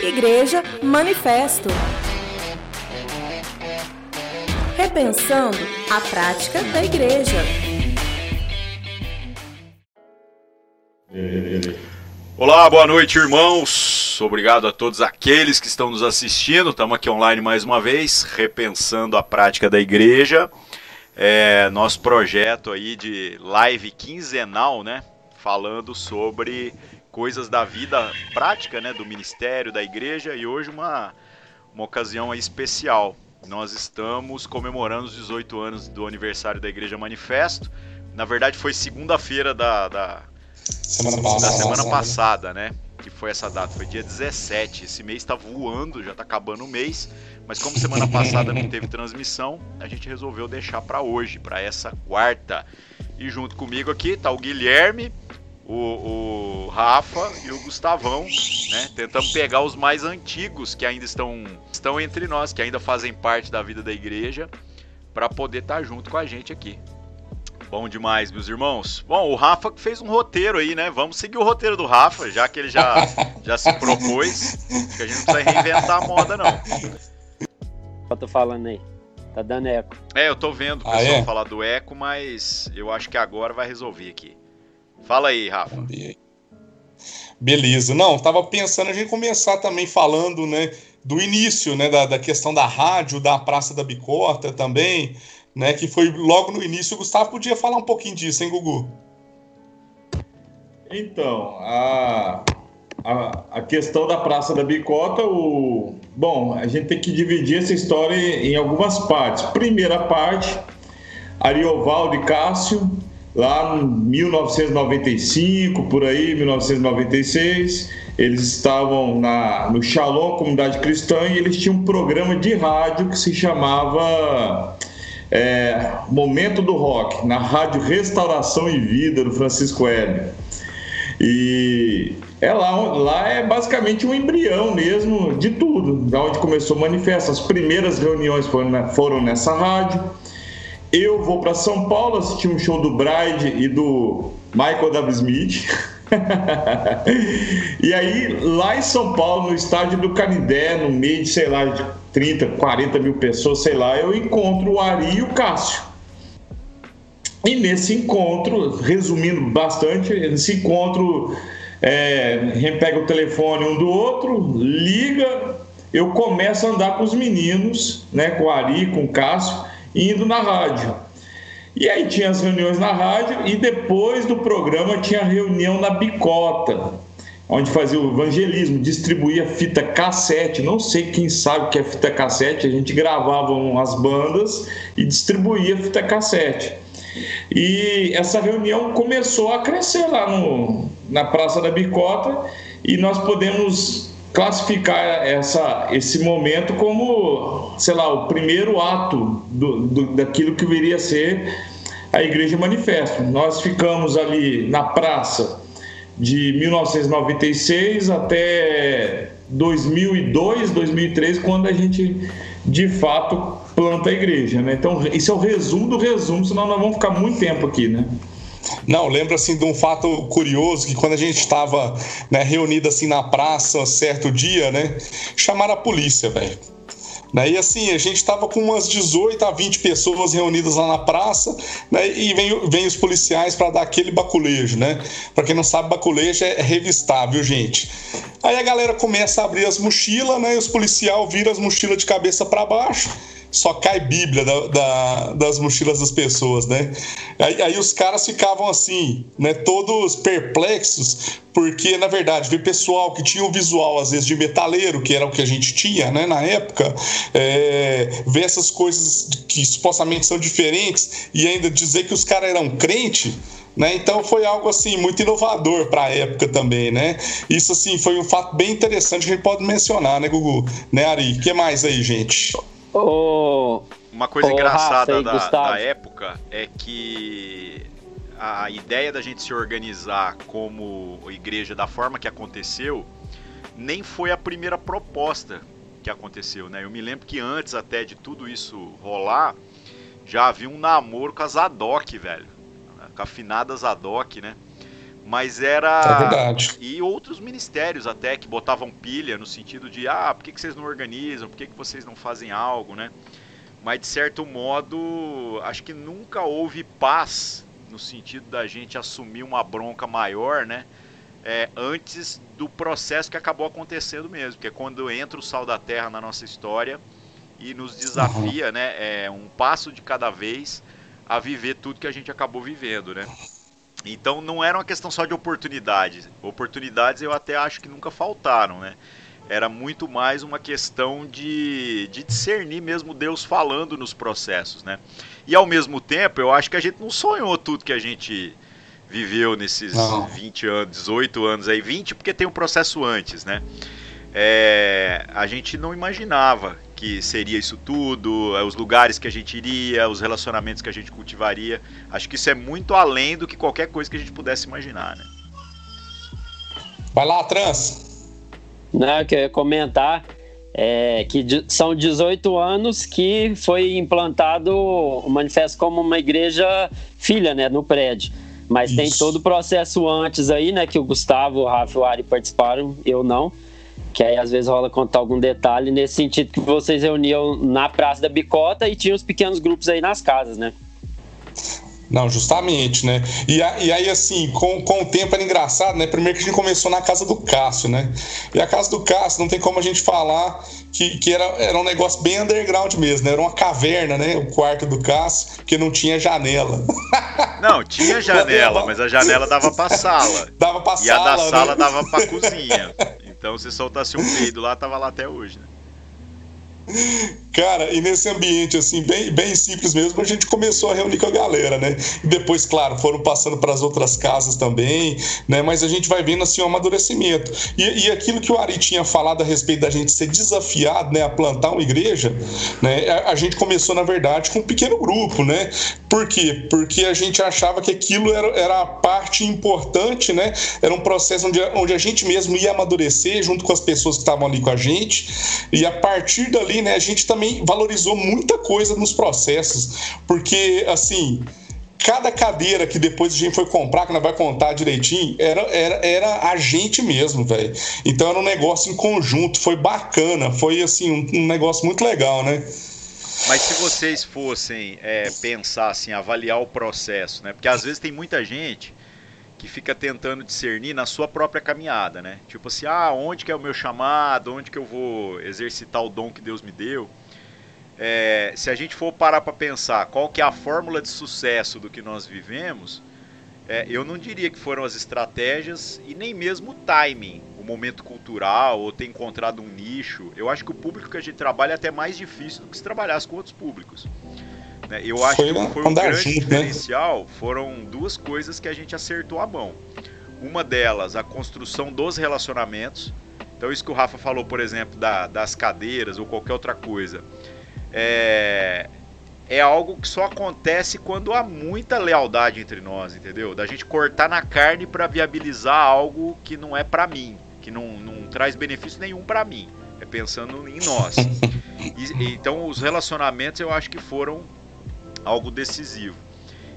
Igreja Manifesto. Repensando a prática da igreja. Olá, boa noite, irmãos. Obrigado a todos aqueles que estão nos assistindo. Estamos aqui online mais uma vez, repensando a prática da igreja. É, nosso projeto aí de live quinzenal, né? Falando sobre coisas da vida prática, né? Do ministério, da igreja e hoje uma, uma ocasião especial. Nós estamos comemorando os 18 anos do aniversário da Igreja Manifesto. Na verdade, foi segunda-feira da, da, semana passada, da semana passada, né? Que foi essa data, foi dia 17. Esse mês está voando, já está acabando o mês. Mas como semana passada não teve transmissão, a gente resolveu deixar para hoje, para essa quarta. E junto comigo aqui tá o Guilherme, o, o, Rafa e o Gustavão, né? Tentamos pegar os mais antigos que ainda estão, estão entre nós, que ainda fazem parte da vida da igreja, para poder estar tá junto com a gente aqui. Bom demais, meus irmãos. Bom, o Rafa fez um roteiro aí, né? Vamos seguir o roteiro do Rafa, já que ele já, já se propôs. que a gente não precisa reinventar a moda, não. Eu tô falando aí. Tá dando eco. É, eu tô vendo o ah, pessoal ah, é? falar do eco, mas eu acho que agora vai resolver aqui. Fala aí, Rafa. Beleza. Não, tava pensando a gente começar também falando, né, do início, né, da, da questão da rádio, da Praça da Bicota também, né, que foi logo no início. O Gustavo podia falar um pouquinho disso, hein, Gugu? Então, a, a, a questão da Praça da Bicota, o, bom, a gente tem que dividir essa história em, em algumas partes. Primeira parte, Ariovaldo e Cássio, lá em 1995, por aí, 1996, eles estavam na, no Shalom, Comunidade Cristã, e eles tinham um programa de rádio que se chamava é, Momento do Rock, na rádio Restauração e Vida, do Francisco Hélio. E é lá, lá é basicamente um embrião mesmo de tudo, da onde começou o manifesto. As primeiras reuniões foram, foram nessa rádio. Eu vou para São Paulo assistir um show do Bride e do Michael W. Smith. e aí, lá em São Paulo, no estádio do Canidé, no meio de, sei lá, de 30, 40 mil pessoas, sei lá, eu encontro o Ari e o Cássio. E nesse encontro, resumindo bastante, nesse encontro, é, pega o telefone um do outro, liga, eu começo a andar com os meninos, né, com o Ari, com o Cássio, indo na rádio. E aí tinha as reuniões na rádio e depois do programa tinha reunião na Bicota, onde fazia o evangelismo, distribuía fita cassete. Não sei quem sabe o que é fita cassete, a gente gravava as bandas e distribuía fita cassete. E essa reunião começou a crescer lá no, na Praça da Bicota e nós podemos classificar essa, esse momento como, sei lá, o primeiro ato do, do, daquilo que viria a ser a Igreja Manifesto. Nós ficamos ali na praça de 1996 até 2002, 2003, quando a gente de fato planta a igreja, né? Então, isso é o resumo do resumo, senão nós vamos ficar muito tempo aqui, né? Não, lembro assim de um fato curioso que quando a gente estava né, reunido assim na praça certo dia, né, chamaram a polícia, velho. Né? E assim, a gente estava com umas 18 a 20 pessoas reunidas lá na praça, né? E vem, vem os policiais para dar aquele baculejo, né? Para quem não sabe, baculejo é revistar, viu, gente? Aí a galera começa a abrir as mochilas, né? E os policiais viram as mochilas de cabeça para baixo só cai Bíblia da, da, das mochilas das pessoas, né? Aí, aí, os caras ficavam assim, né? Todos perplexos, porque na verdade, ver pessoal que tinha o visual às vezes de metaleiro, que era o que a gente tinha, né? Na época, é, ver essas coisas que supostamente são diferentes e ainda dizer que os caras eram crente. Né? Então foi algo assim muito inovador para a época também, né? Isso assim foi um fato bem interessante que a gente pode mencionar, né, Gugu? Né, Ari? O que mais aí, gente? Uma coisa engraçada da, da época é que a ideia da gente se organizar como igreja da forma que aconteceu nem foi a primeira proposta que aconteceu, né? Eu me lembro que antes até de tudo isso rolar, já havia um namoro com a Zadok, velho. Com a finada Zadok, né? Mas era. É verdade. E outros ministérios até que botavam pilha no sentido de, ah, por que, que vocês não organizam? Por que, que vocês não fazem algo, né? Mas de certo modo, acho que nunca houve paz no sentido da gente assumir uma bronca maior, né? É, antes do processo que acabou acontecendo mesmo, que é quando entra o sal da terra na nossa história e nos desafia, né? É um passo de cada vez a viver tudo que a gente acabou vivendo, né? Então não era uma questão só de oportunidades. Oportunidades eu até acho que nunca faltaram, né? Era muito mais uma questão de, de discernir mesmo Deus falando nos processos, né? E ao mesmo tempo, eu acho que a gente não sonhou tudo que a gente viveu nesses não. 20 anos, 18 anos aí, 20 porque tem um processo antes, né? É, a gente não imaginava que seria isso tudo, é, os lugares que a gente iria, os relacionamentos que a gente cultivaria. Acho que isso é muito além do que qualquer coisa que a gente pudesse imaginar, né? Vai lá, Trans. Não, que eu ia comentar é, que são 18 anos que foi implantado o manifesto como uma igreja filha, né, no prédio. Mas Isso. tem todo o processo antes aí, né, que o Gustavo, o Rafa e o Ari participaram, eu não que aí às vezes rola contar algum detalhe nesse sentido que vocês reuniam na Praça da Bicota e tinham os pequenos grupos aí nas casas, né? Não, justamente, né? E, e, aí, assim, com, com o tempo era engraçado, né? Primeiro que a gente começou na casa do Cássio, né? E a casa do Cássio, não tem como a gente falar que, que era, era um negócio bem underground mesmo, né? Era uma caverna, né? O quarto do Cássio, porque não tinha janela. Não, tinha janela, mas a janela dava pra sala. Dava pra e sala. E a da né? sala dava pra cozinha. Então, se soltasse um peido lá, tava lá até hoje, né? Cara, e nesse ambiente assim, bem, bem simples mesmo, a gente começou a reunir com a galera, né? E depois, claro, foram passando para as outras casas também, né? Mas a gente vai vendo assim um amadurecimento. E, e aquilo que o Ari tinha falado a respeito da gente ser desafiado, né, a plantar uma igreja, né? A, a gente começou, na verdade, com um pequeno grupo, né? Por quê? Porque a gente achava que aquilo era, era a parte importante, né? Era um processo onde, onde a gente mesmo ia amadurecer junto com as pessoas que estavam ali com a gente. E a partir dali, né, a gente também também valorizou muita coisa nos processos, porque assim cada cadeira que depois a gente foi comprar, que nós vai contar direitinho, era, era, era a gente mesmo, velho. Então era um negócio em conjunto, foi bacana, foi assim, um, um negócio muito legal, né? Mas se vocês fossem é, pensar assim, avaliar o processo, né? Porque às vezes tem muita gente que fica tentando discernir na sua própria caminhada, né? Tipo assim, ah, onde que é o meu chamado, onde que eu vou exercitar o dom que Deus me deu é, se a gente for parar para pensar qual que é a fórmula de sucesso do que nós vivemos, é, eu não diria que foram as estratégias e nem mesmo o timing, o momento cultural ou ter encontrado um nicho. Eu acho que o público que a gente trabalha é até mais difícil do que se trabalhasse com outros públicos. Né? Eu acho foi, que foi um grande junto, né? diferencial. Né? Foram duas coisas que a gente acertou a mão. Uma delas, a construção dos relacionamentos. Então, isso que o Rafa falou, por exemplo, da, das cadeiras ou qualquer outra coisa é, é algo que só acontece quando há muita lealdade entre nós, entendeu? Da gente cortar na carne para viabilizar algo que não é para mim, que não, não traz benefício nenhum para mim. É pensando em nós. E, então os relacionamentos eu acho que foram algo decisivo.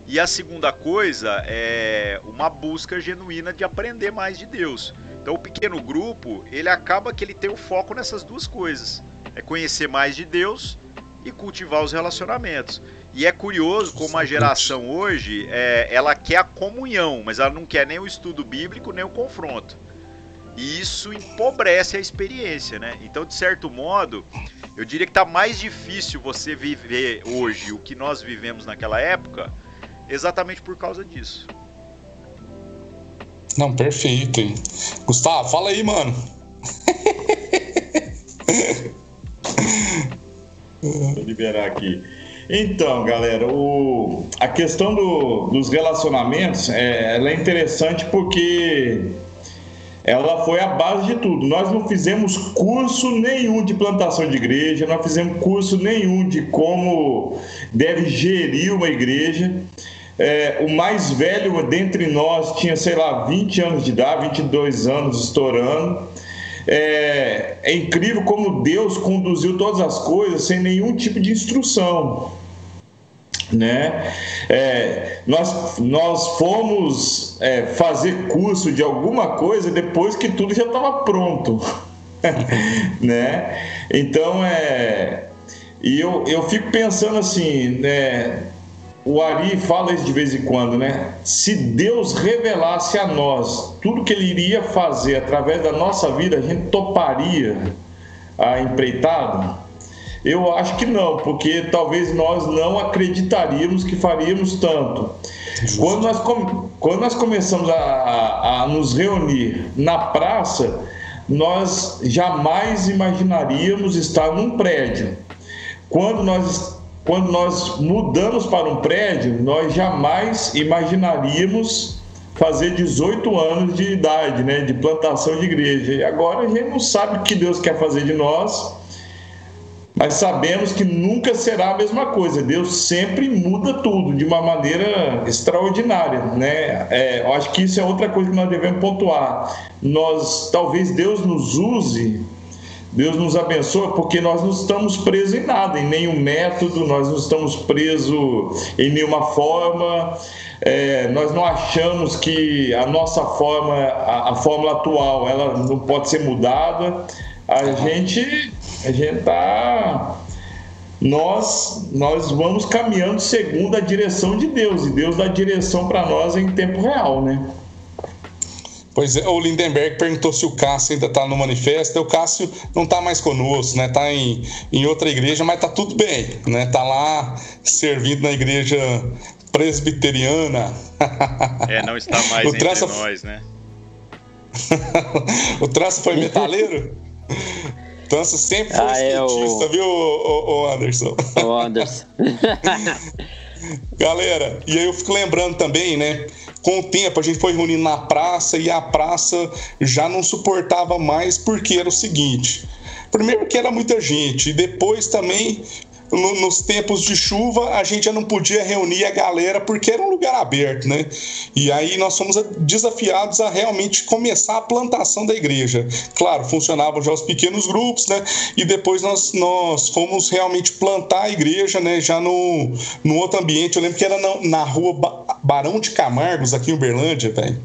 E a segunda coisa é uma busca genuína de aprender mais de Deus. Então o pequeno grupo, ele acaba que ele tem o foco nessas duas coisas. É conhecer mais de Deus e cultivar os relacionamentos. E é curioso como a geração hoje, é, ela quer a comunhão, mas ela não quer nem o estudo bíblico, nem o confronto. E isso empobrece a experiência, né? Então, de certo modo, eu diria que está mais difícil você viver hoje o que nós vivemos naquela época, exatamente por causa disso. Não, perfeito. Hein? Gustavo, fala aí, mano. Vou liberar aqui. Então, galera, o, a questão do, dos relacionamentos é, ela é interessante porque ela foi a base de tudo. Nós não fizemos curso nenhum de plantação de igreja, não fizemos curso nenhum de como deve gerir uma igreja. É, o mais velho dentre nós tinha, sei lá, 20 anos de idade, 22 anos estourando. É, é incrível como Deus conduziu todas as coisas sem nenhum tipo de instrução. Né? É, nós, nós fomos é, fazer curso de alguma coisa depois que tudo já estava pronto, né? Então é e eu, eu fico pensando assim, né? O Ari fala isso de vez em quando, né? Se Deus revelasse a nós tudo que Ele iria fazer através da nossa vida, a gente toparia a empreitada? Eu acho que não, porque talvez nós não acreditaríamos que faríamos tanto. Quando nós, quando nós começamos a, a, a nos reunir na praça, nós jamais imaginaríamos estar num prédio. Quando nós, quando nós mudamos para um prédio, nós jamais imaginaríamos fazer 18 anos de idade, né, de plantação de igreja. E agora a gente não sabe o que Deus quer fazer de nós mas sabemos que nunca será a mesma coisa. Deus sempre muda tudo de uma maneira extraordinária, né? É, eu acho que isso é outra coisa que nós devemos pontuar. Nós, talvez Deus nos use, Deus nos abençoe, porque nós não estamos presos em nada, em nenhum método, nós não estamos presos em nenhuma forma. É, nós não achamos que a nossa forma, a, a fórmula atual, ela não pode ser mudada. A gente a gente tá nós nós vamos caminhando segundo a direção de Deus e Deus dá direção para nós em tempo real, né? Pois é, o Lindenberg perguntou se o Cássio ainda está no manifesto. O Cássio não está mais conosco, né? Está em, em outra igreja, mas está tudo bem, né? Está lá servindo na igreja presbiteriana. É, não está mais o entre traça... nós, né? o traço foi metaleiro? Tança sempre foi ah, é o... viu, o, o Anderson? O Anderson. Galera, e aí eu fico lembrando também, né? Com o tempo a gente foi reunindo na praça e a praça já não suportava mais porque era o seguinte. Primeiro que era muita gente, e depois também no, nos tempos de chuva, a gente já não podia reunir a galera porque era um lugar aberto, né? E aí nós fomos desafiados a realmente começar a plantação da igreja. Claro, funcionavam já os pequenos grupos, né? E depois nós, nós fomos realmente plantar a igreja, né? Já no, no outro ambiente. Eu lembro que era na, na rua Barão de Camargos, aqui em Uberlândia, velho.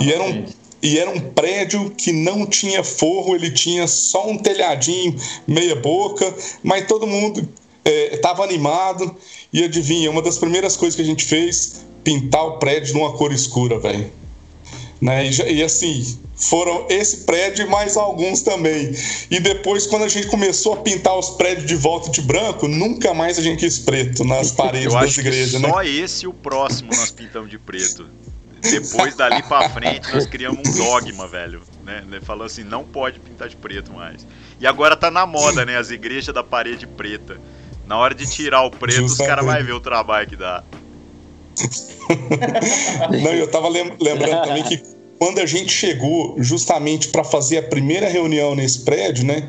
E era um e era um prédio que não tinha forro, ele tinha só um telhadinho meia boca, mas todo mundo estava é, animado e adivinha, uma das primeiras coisas que a gente fez, pintar o prédio numa cor escura, velho. Né? E, e, assim, foram esse prédio e mais alguns também. E depois, quando a gente começou a pintar os prédios de volta de branco, nunca mais a gente quis preto nas paredes das igrejas, né? Só esse e o próximo nós pintamos de preto. Depois dali para frente nós criamos um dogma, velho, né? Falou assim, não pode pintar de preto mais. E agora tá na moda, né? As igrejas da parede preta. Na hora de tirar o preto, Justamente. os caras vão ver o trabalho que dá. Não, eu tava lembrando também que quando a gente chegou justamente para fazer a primeira reunião nesse prédio, né,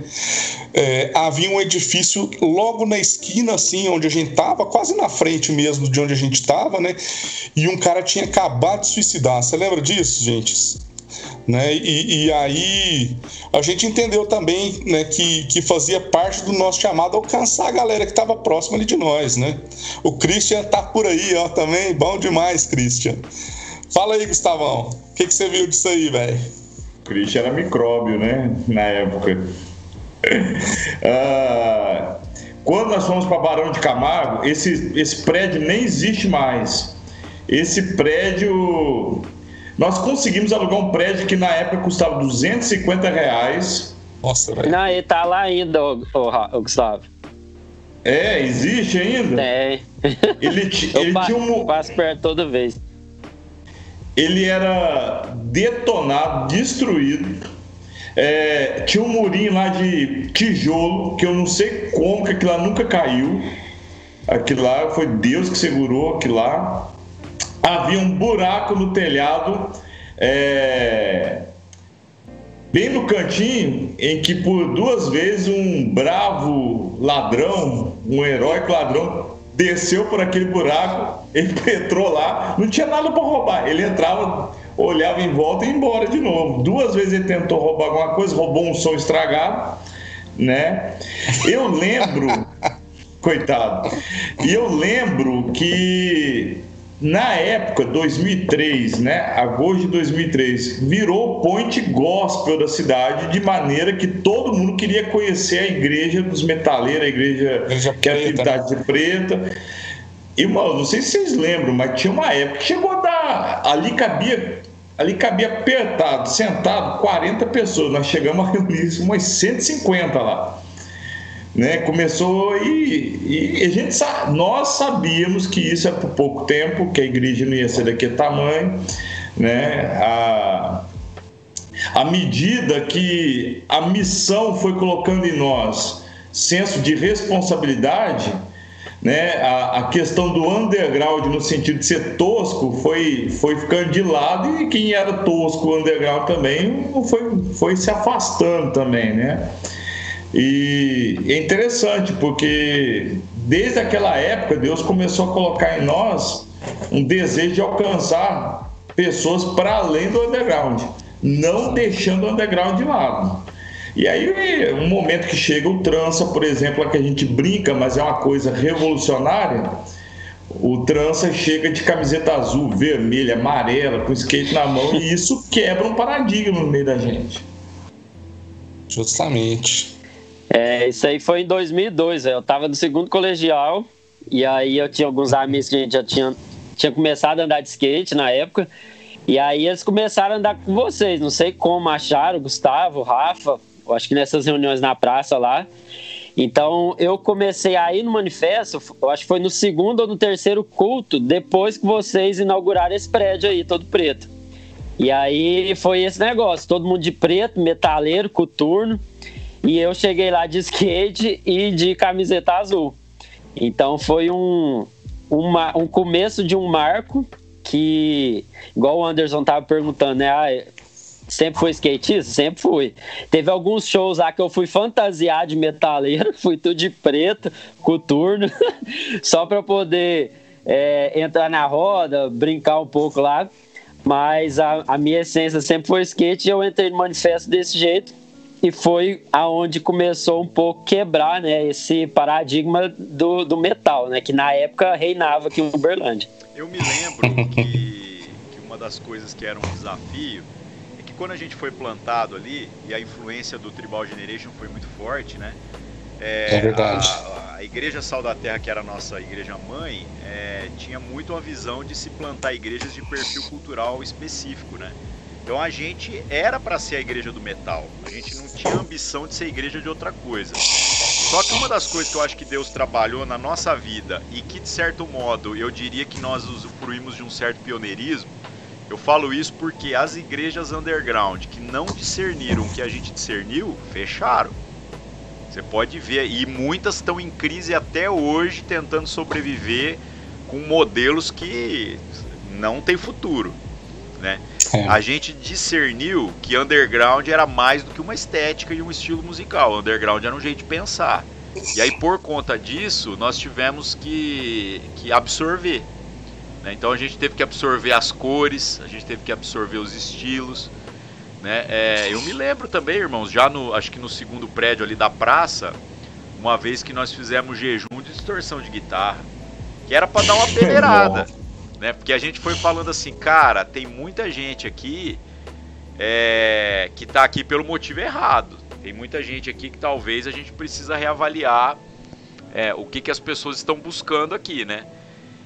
é, havia um edifício logo na esquina, assim, onde a gente tava, quase na frente mesmo de onde a gente tava, né, e um cara tinha acabado de suicidar. Você lembra disso, gente? Né? E, e, aí a gente entendeu também né, que, que fazia parte do nosso chamado alcançar a galera que estava próxima ali de nós. Né? O Christian tá por aí ó, também, bom demais, Christian. Fala aí, Gustavão, o que, que você viu disso aí, velho? Christian era micróbio, né? Na época. ah, quando nós fomos para Barão de Camargo, esse, esse prédio nem existe mais. Esse prédio nós conseguimos alugar um prédio que na época custava 250 reais. Nossa, velho. Não, ele tá lá ainda, o, o, o Gustavo. É, existe ainda? É. Ele, ele passo, tinha um. Passo perto toda vez. Ele era detonado, destruído. É, tinha um murinho lá de tijolo, que eu não sei como que aquilo lá nunca caiu. Aquilo lá foi Deus que segurou aquilo lá havia um buraco no telhado, é, bem no cantinho, em que por duas vezes um bravo ladrão, um heróico ladrão, desceu por aquele buraco, ele entrou lá, não tinha nada para roubar. Ele entrava, olhava em volta e ia embora de novo. Duas vezes ele tentou roubar alguma coisa, roubou um som estragado, né? Eu lembro Coitado. E eu lembro que na época, 2003, né, agosto de 2003, virou point gospel da cidade, de maneira que todo mundo queria conhecer a igreja dos metaleiros, a igreja, igreja que é atividade de preta. E, mano, não sei se vocês lembram, mas tinha uma época que chegou a dar. Ali cabia, ali cabia apertado, sentado, 40 pessoas. Nós chegamos a reunir umas 150 lá né? Começou e, e, a gente nós sabíamos que isso é por pouco tempo, que a igreja não ia ser daquele tamanho, né? A, à medida que a missão foi colocando em nós senso de responsabilidade, né, a, a, questão do underground no sentido de ser tosco foi, foi ficando de lado e quem era tosco underground também foi, foi se afastando também, né? E é interessante porque desde aquela época Deus começou a colocar em nós um desejo de alcançar pessoas para além do underground, não deixando o underground de lado. E aí, um momento que chega o trança, por exemplo, a que a gente brinca, mas é uma coisa revolucionária. O trança chega de camiseta azul, vermelha, amarela, com skate na mão, e isso quebra um paradigma no meio da gente. Justamente. É, isso aí foi em 2002. Eu estava no segundo colegial e aí eu tinha alguns amigos que a gente já tinha, tinha começado a andar de skate na época. E aí eles começaram a andar com vocês. Não sei como acharam, Gustavo, Rafa, acho que nessas reuniões na praça lá. Então eu comecei a ir no manifesto, acho que foi no segundo ou no terceiro culto, depois que vocês inauguraram esse prédio aí, todo preto. E aí foi esse negócio, todo mundo de preto, metaleiro, coturno. E eu cheguei lá de skate e de camiseta azul. Então foi um, uma, um começo de um marco que, igual o Anderson tava perguntando, né? Ah, sempre foi skatista? Sempre fui. Teve alguns shows lá que eu fui fantasiar de metaleiro, fui tudo de preto, coturno, só para poder é, entrar na roda, brincar um pouco lá. Mas a, a minha essência sempre foi skate e eu entrei no manifesto desse jeito e foi aonde começou um pouco quebrar né, esse paradigma do, do metal, né, que na época reinava aqui em Uberlândia. Eu me lembro que, que uma das coisas que era um desafio é que quando a gente foi plantado ali, e a influência do Tribal Generation foi muito forte, né? É, é verdade. A, a, Igreja Sal da Terra, que era a nossa igreja mãe, é, tinha muito a visão de se plantar igrejas de perfil cultural específico, né? Então a gente era para ser a igreja do metal. A gente não tinha ambição de ser igreja de outra coisa. Só que uma das coisas que eu acho que Deus trabalhou na nossa vida e que de certo modo eu diria que nós usufruímos de um certo pioneirismo, eu falo isso porque as igrejas underground que não discerniram o que a gente discerniu, fecharam. Você pode ver, e muitas estão em crise até hoje tentando sobreviver com modelos que não têm futuro né? É. A gente discerniu que underground era mais do que uma estética e um estilo musical. Underground era um jeito de pensar. E aí, por conta disso, nós tivemos que, que absorver. Né? Então, a gente teve que absorver as cores, a gente teve que absorver os estilos. Né? É, eu me lembro também, irmãos, já no, acho que no segundo prédio ali da praça, uma vez que nós fizemos jejum de distorção de guitarra, que era para dar uma peneirada né? Porque a gente foi falando assim, cara, tem muita gente aqui é, que está aqui pelo motivo errado. Tem muita gente aqui que talvez a gente precisa reavaliar é, o que, que as pessoas estão buscando aqui, né?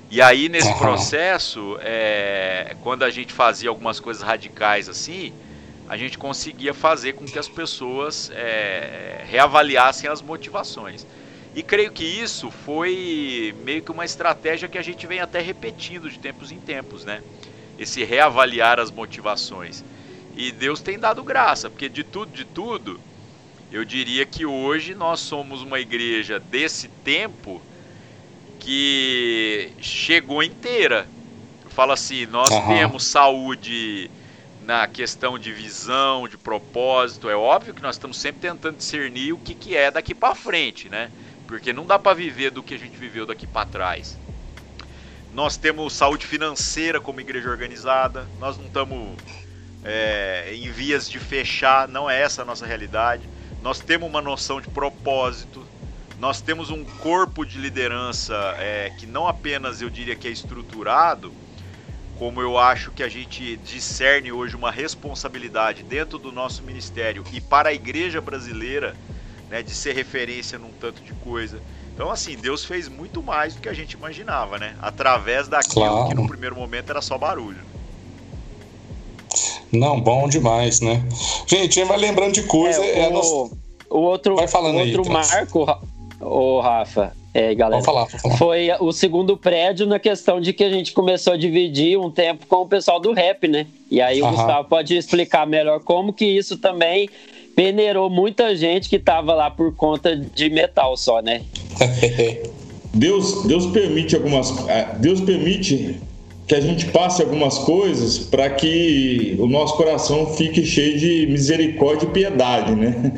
E aí nesse processo, é, quando a gente fazia algumas coisas radicais assim, a gente conseguia fazer com que as pessoas é, reavaliassem as motivações. E creio que isso foi meio que uma estratégia que a gente vem até repetindo de tempos em tempos, né? Esse reavaliar as motivações. E Deus tem dado graça, porque de tudo, de tudo, eu diria que hoje nós somos uma igreja desse tempo que chegou inteira. Eu falo assim, nós uhum. temos saúde na questão de visão, de propósito. É óbvio que nós estamos sempre tentando discernir o que, que é daqui para frente, né? Porque não dá para viver do que a gente viveu daqui para trás. Nós temos saúde financeira como igreja organizada, nós não estamos é, em vias de fechar, não é essa a nossa realidade. Nós temos uma noção de propósito, nós temos um corpo de liderança é, que não apenas eu diria que é estruturado, como eu acho que a gente discerne hoje uma responsabilidade dentro do nosso ministério e para a igreja brasileira, né, de ser referência num tanto de coisa. Então, assim, Deus fez muito mais do que a gente imaginava, né? Através daquilo claro. que no primeiro momento era só barulho. Não, bom demais, né? Gente, mas lembrando de coisa, é, é o, nosso... o outro, Vai falando outro aí, marco, o Rafa, é, galera. Falar, falar. Foi o segundo prédio na questão de que a gente começou a dividir um tempo com o pessoal do rap, né? E aí o Aham. Gustavo pode explicar melhor como que isso também peneirou muita gente que tava lá por conta de metal só, né? Deus, Deus permite algumas. Ah, Deus permite que a gente passe algumas coisas para que o nosso coração fique cheio de misericórdia e piedade, né?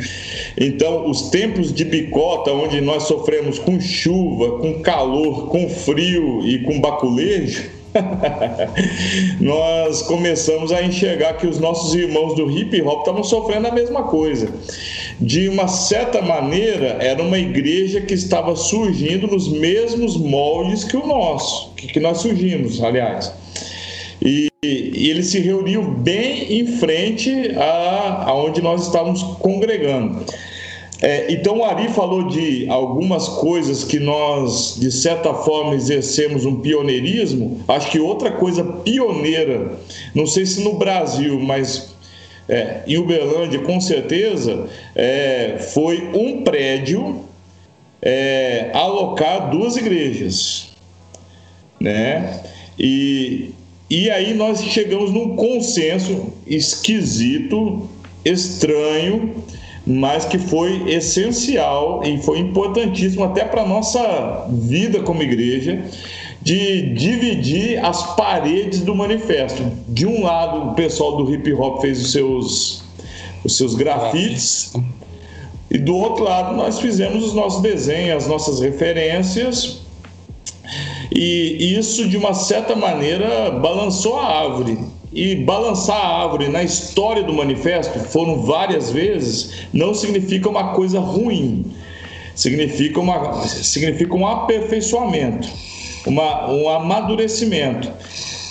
Então, os tempos de bicota, onde nós sofremos com chuva, com calor, com frio e com baculejo, nós começamos a enxergar que os nossos irmãos do hip hop estavam sofrendo a mesma coisa. De uma certa maneira, era uma igreja que estava surgindo nos mesmos moldes que o nosso, que nós surgimos, aliás. E, e ele se reuniu bem em frente a onde nós estávamos congregando. É, então o Ari falou de algumas coisas que nós, de certa forma, exercemos um pioneirismo. Acho que outra coisa pioneira, não sei se no Brasil, mas é, em Uberlândia, com certeza, é, foi um prédio é, alocar duas igrejas. Né? E, e aí nós chegamos num consenso esquisito, estranho, mas que foi essencial e foi importantíssimo até para a nossa vida como igreja, de dividir as paredes do manifesto. De um lado, o pessoal do hip hop fez os seus, os seus grafites, e do outro lado, nós fizemos os nossos desenhos, as nossas referências, e isso, de uma certa maneira, balançou a árvore e balançar a árvore na história do manifesto, foram várias vezes, não significa uma coisa ruim. Significa, uma, significa um aperfeiçoamento, uma, um amadurecimento.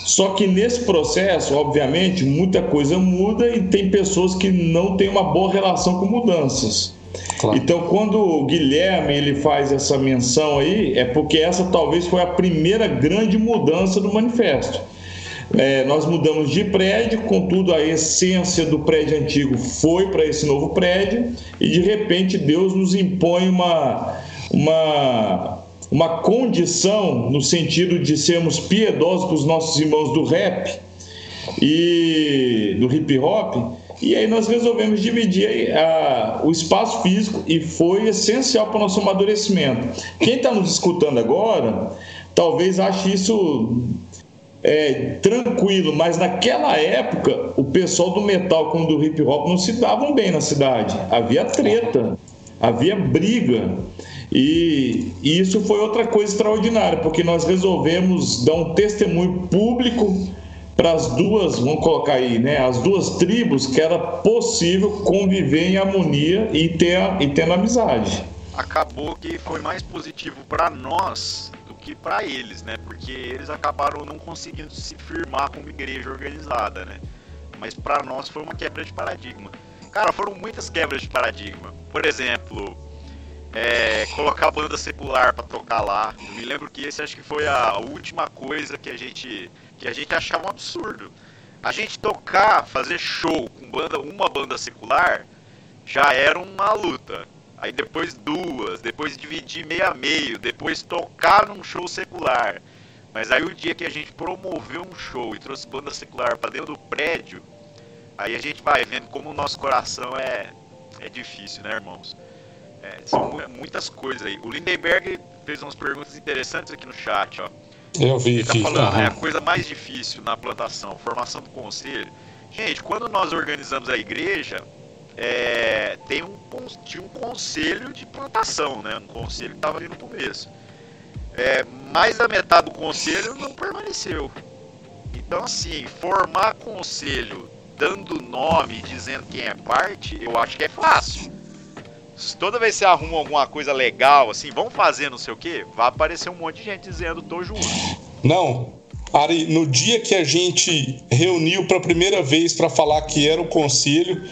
Só que nesse processo, obviamente, muita coisa muda e tem pessoas que não têm uma boa relação com mudanças. Claro. Então, quando o Guilherme ele faz essa menção aí, é porque essa talvez foi a primeira grande mudança do manifesto. É, nós mudamos de prédio, contudo, a essência do prédio antigo foi para esse novo prédio, e de repente Deus nos impõe uma, uma, uma condição no sentido de sermos piedosos com os nossos irmãos do rap e do hip hop. E aí nós resolvemos dividir a, o espaço físico e foi essencial para o nosso amadurecimento. Quem está nos escutando agora, talvez ache isso é, tranquilo, mas naquela época o pessoal do metal como do hip hop não se davam bem na cidade. Havia treta, havia briga. E, e isso foi outra coisa extraordinária, porque nós resolvemos dar um testemunho público para as duas, vamos colocar aí, né, as duas tribos que era possível conviver em harmonia e ter, e tendo amizade. Acabou que foi mais positivo para nós que para eles, né? Porque eles acabaram não conseguindo se firmar como igreja organizada, né? Mas para nós foi uma quebra de paradigma. Cara, foram muitas quebras de paradigma. Por exemplo, é, colocar banda secular para tocar lá. Eu me lembro que esse acho que foi a última coisa que a gente que a gente achava um absurdo. A gente tocar, fazer show com banda, uma banda secular já era uma luta aí depois duas, depois dividir meio a meio, depois tocar num show secular. Mas aí o dia que a gente promoveu um show e trouxe banda secular para dentro do prédio, aí a gente vai vendo como o nosso coração é, é difícil, né, irmãos? É, são muitas coisas aí. O Lindenberg fez umas perguntas interessantes aqui no chat, ó. Eu vi Ele tá falando, é a coisa mais difícil na plantação, formação do conselho. Gente, quando nós organizamos a igreja, é, tem um, tinha um conselho de plantação, né? Um conselho que estava ali no começo. É, mais da metade do conselho não permaneceu. Então, assim, formar conselho dando nome, dizendo quem é parte, eu acho que é fácil. toda vez que você arruma alguma coisa legal, assim, vamos fazer não sei o quê, vai aparecer um monte de gente dizendo, tô junto. Não. Ari, no dia que a gente reuniu para a primeira vez para falar que era o conselho,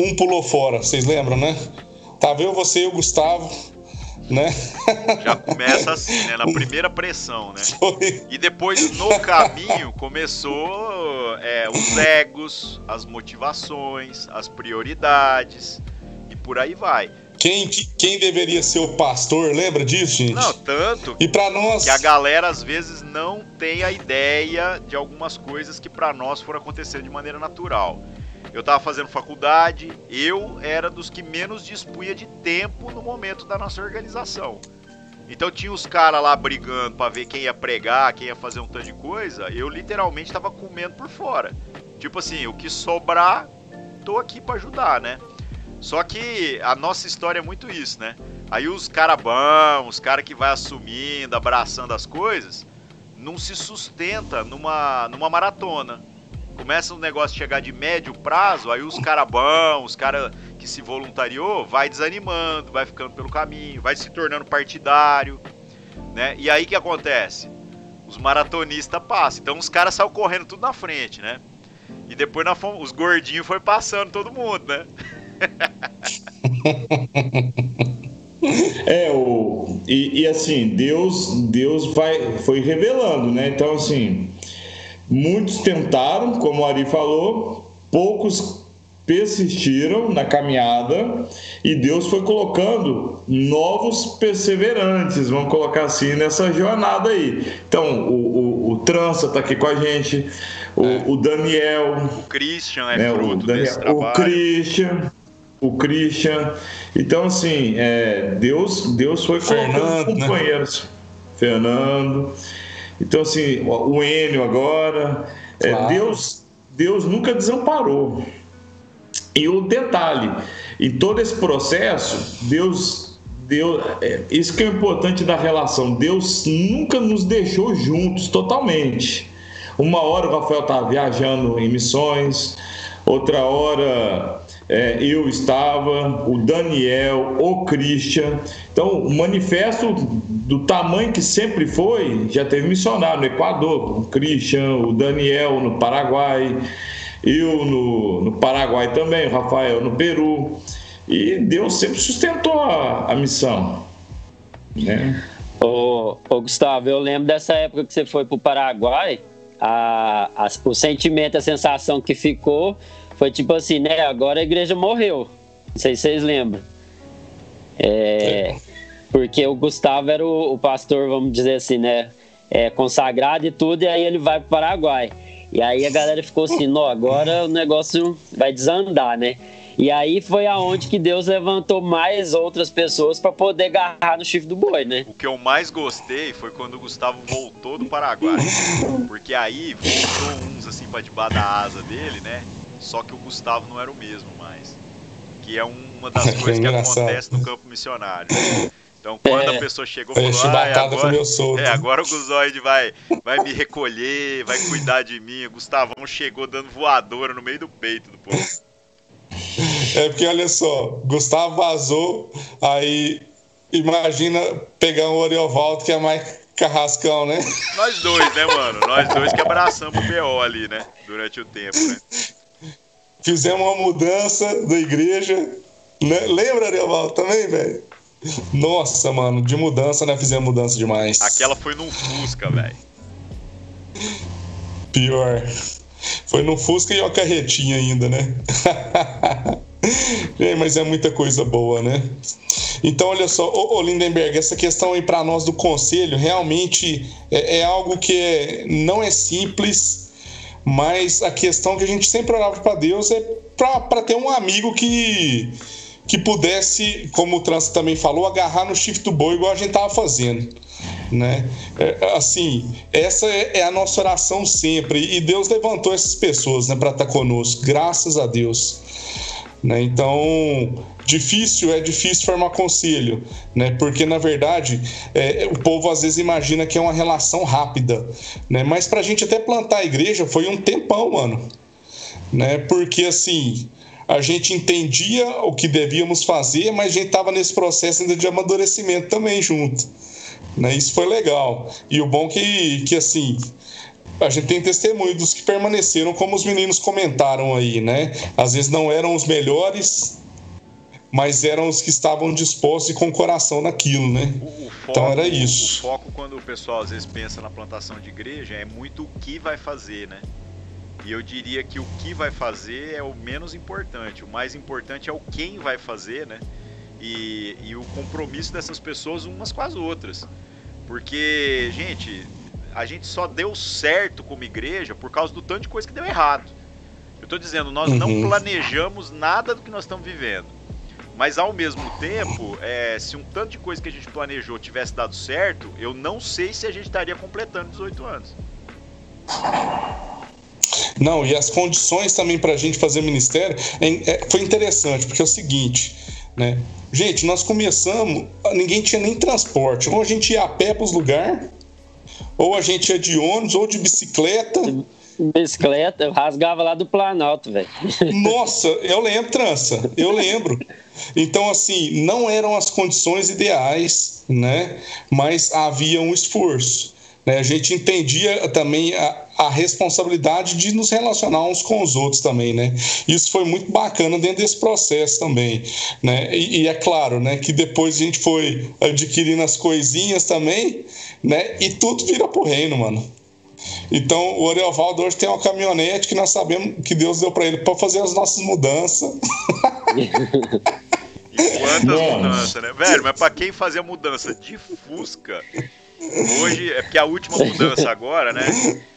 um pulou fora, vocês lembram, né? Tava eu, você e o Gustavo, né? Já começa assim, né? Na primeira pressão, né? Foi. E depois, no caminho, começou é, os egos, as motivações, as prioridades e por aí vai. Quem, quem deveria ser o pastor, lembra disso, gente? Não, tanto e para nós que a galera às vezes não tem a ideia de algumas coisas que para nós foram acontecer de maneira natural. Eu estava fazendo faculdade, eu era dos que menos dispunha de tempo no momento da nossa organização. Então tinha os caras lá brigando para ver quem ia pregar, quem ia fazer um tanto de coisa. Eu literalmente estava comendo por fora. Tipo assim, o que sobrar, tô aqui para ajudar, né? Só que a nossa história é muito isso, né? Aí os caras bons, os caras que vai assumindo, abraçando as coisas, não se sustenta numa, numa maratona começa um negócio chegar de médio prazo, aí os caras bons, os caras que se voluntariou, vai desanimando, vai ficando pelo caminho, vai se tornando partidário, né? E aí que acontece? Os maratonistas passam. Então os caras saem correndo tudo na frente, né? E depois na, os gordinhos foi passando todo mundo, né? É, o, e, e, assim, Deus, Deus vai, foi revelando, né? Então, assim, Muitos tentaram, como o Ari falou, poucos persistiram na caminhada e Deus foi colocando novos perseverantes, vamos colocar assim, nessa jornada aí. Então, o, o, o Trança está aqui com a gente, o, é. o Daniel. O Christian é né, fruto o Daniel, desse trabalho. O Christian. O Christian. Então, assim, é, Deus, Deus foi colocando Fernando, né? companheiros. Né? Fernando. Então, assim, o Enio agora. É, claro. É, Deus, Deus nunca desamparou. E o detalhe, em todo esse processo, Deus. Deus é, isso que é importante da relação. Deus nunca nos deixou juntos totalmente. Uma hora o Rafael estava viajando em missões, outra hora é, eu estava, o Daniel, o Christian. Então, o manifesto do tamanho que sempre foi, já teve missionário no Equador, o Christian, o Daniel no Paraguai, eu no, no Paraguai também, o Rafael no Peru. E Deus sempre sustentou a, a missão. Né? Ô, ô, Gustavo, eu lembro dessa época que você foi para o Paraguai, a, a, o sentimento, a sensação que ficou foi tipo assim, né? Agora a igreja morreu. Não sei se vocês lembram. É, porque o Gustavo era o, o, pastor, vamos dizer assim, né? É, consagrado e tudo, e aí ele vai para o Paraguai. E aí a galera ficou assim, não, agora o negócio vai desandar, né? E aí foi aonde que Deus levantou mais outras pessoas para poder agarrar no chifre do boi, né? O que eu mais gostei foi quando o Gustavo voltou do Paraguai. Porque aí voltou uns assim para debaixo da asa dele, né? Só que o Gustavo não era o mesmo mais. Que é uma das coisas que acontece no campo missionário. Então, quando é, a pessoa chegou e falou, ah, agora, é, agora o Guzoide vai, vai me recolher, vai cuidar de mim. O Gustavão chegou dando voadora no meio do peito do povo. É porque, olha só, Gustavo vazou, aí imagina pegar um Oriovaldo que é mais carrascão, né? Nós dois, né, mano? Nós dois que abraçamos o BO ali, né? Durante o tempo, né? Fizemos uma mudança da igreja. Né? Lembra, Ariovaldo, também, velho? Nossa, mano, de mudança, né? Fizemos mudança demais. Aquela foi num Fusca, velho. Pior. Foi no Fusca e a carretinha ainda, né? é, mas é muita coisa boa, né? Então, olha só, ô, ô Lindenberg, essa questão aí para nós do conselho realmente é, é algo que é, não é simples mas a questão que a gente sempre orava para Deus é para ter um amigo que que pudesse, como o Trans também falou, agarrar no chifre do boi igual a gente tava fazendo, né? É, assim, essa é, é, a nossa oração sempre e Deus levantou essas pessoas, né, para estar tá conosco, graças a Deus, né? Então, Difícil é difícil formar conselho, né? Porque na verdade é, o povo às vezes imagina que é uma relação rápida, né? Mas para a gente até plantar a igreja foi um tempão, mano, né? Porque assim a gente entendia o que devíamos fazer, mas a gente estava nesse processo ainda de amadurecimento também junto. Né? Isso foi legal. E o bom que, que assim, a gente tem testemunho dos que permaneceram, como os meninos comentaram aí, né? Às vezes não eram os melhores, mas eram os que estavam dispostos e com o coração naquilo, né? O, o foco, então era isso. O foco, quando o pessoal às vezes pensa na plantação de igreja, é muito o que vai fazer, né? E eu diria que o que vai fazer é o menos importante. O mais importante é o quem vai fazer, né? E, e o compromisso dessas pessoas umas com as outras. Porque, gente, a gente só deu certo como igreja por causa do tanto de coisa que deu errado. Eu estou dizendo, nós uhum. não planejamos nada do que nós estamos vivendo. Mas ao mesmo tempo, é, se um tanto de coisa que a gente planejou tivesse dado certo, eu não sei se a gente estaria completando 18 anos. Não, e as condições também para a gente fazer ministério é, foi interessante, porque é o seguinte, né? Gente, nós começamos, ninguém tinha nem transporte. Ou a gente ia a pé para os lugares, ou a gente ia de ônibus, ou de bicicleta. Bicicleta, eu rasgava lá do Planalto, velho. Nossa, eu lembro, trança, eu lembro. Então, assim, não eram as condições ideais, né? Mas havia um esforço. Né? A gente entendia também a, a responsabilidade de nos relacionar uns com os outros também, né? Isso foi muito bacana dentro desse processo também, né? E, e, é claro, né, que depois a gente foi adquirindo as coisinhas também, né? E tudo vira pro reino, mano. Então, o Orelvaldo hoje tem uma caminhonete que nós sabemos que Deus deu para ele para fazer as nossas mudanças. e quantas mudanças, né? Velho, mas para quem fazia mudança de Fusca, Hoje, é porque a última mudança agora, né?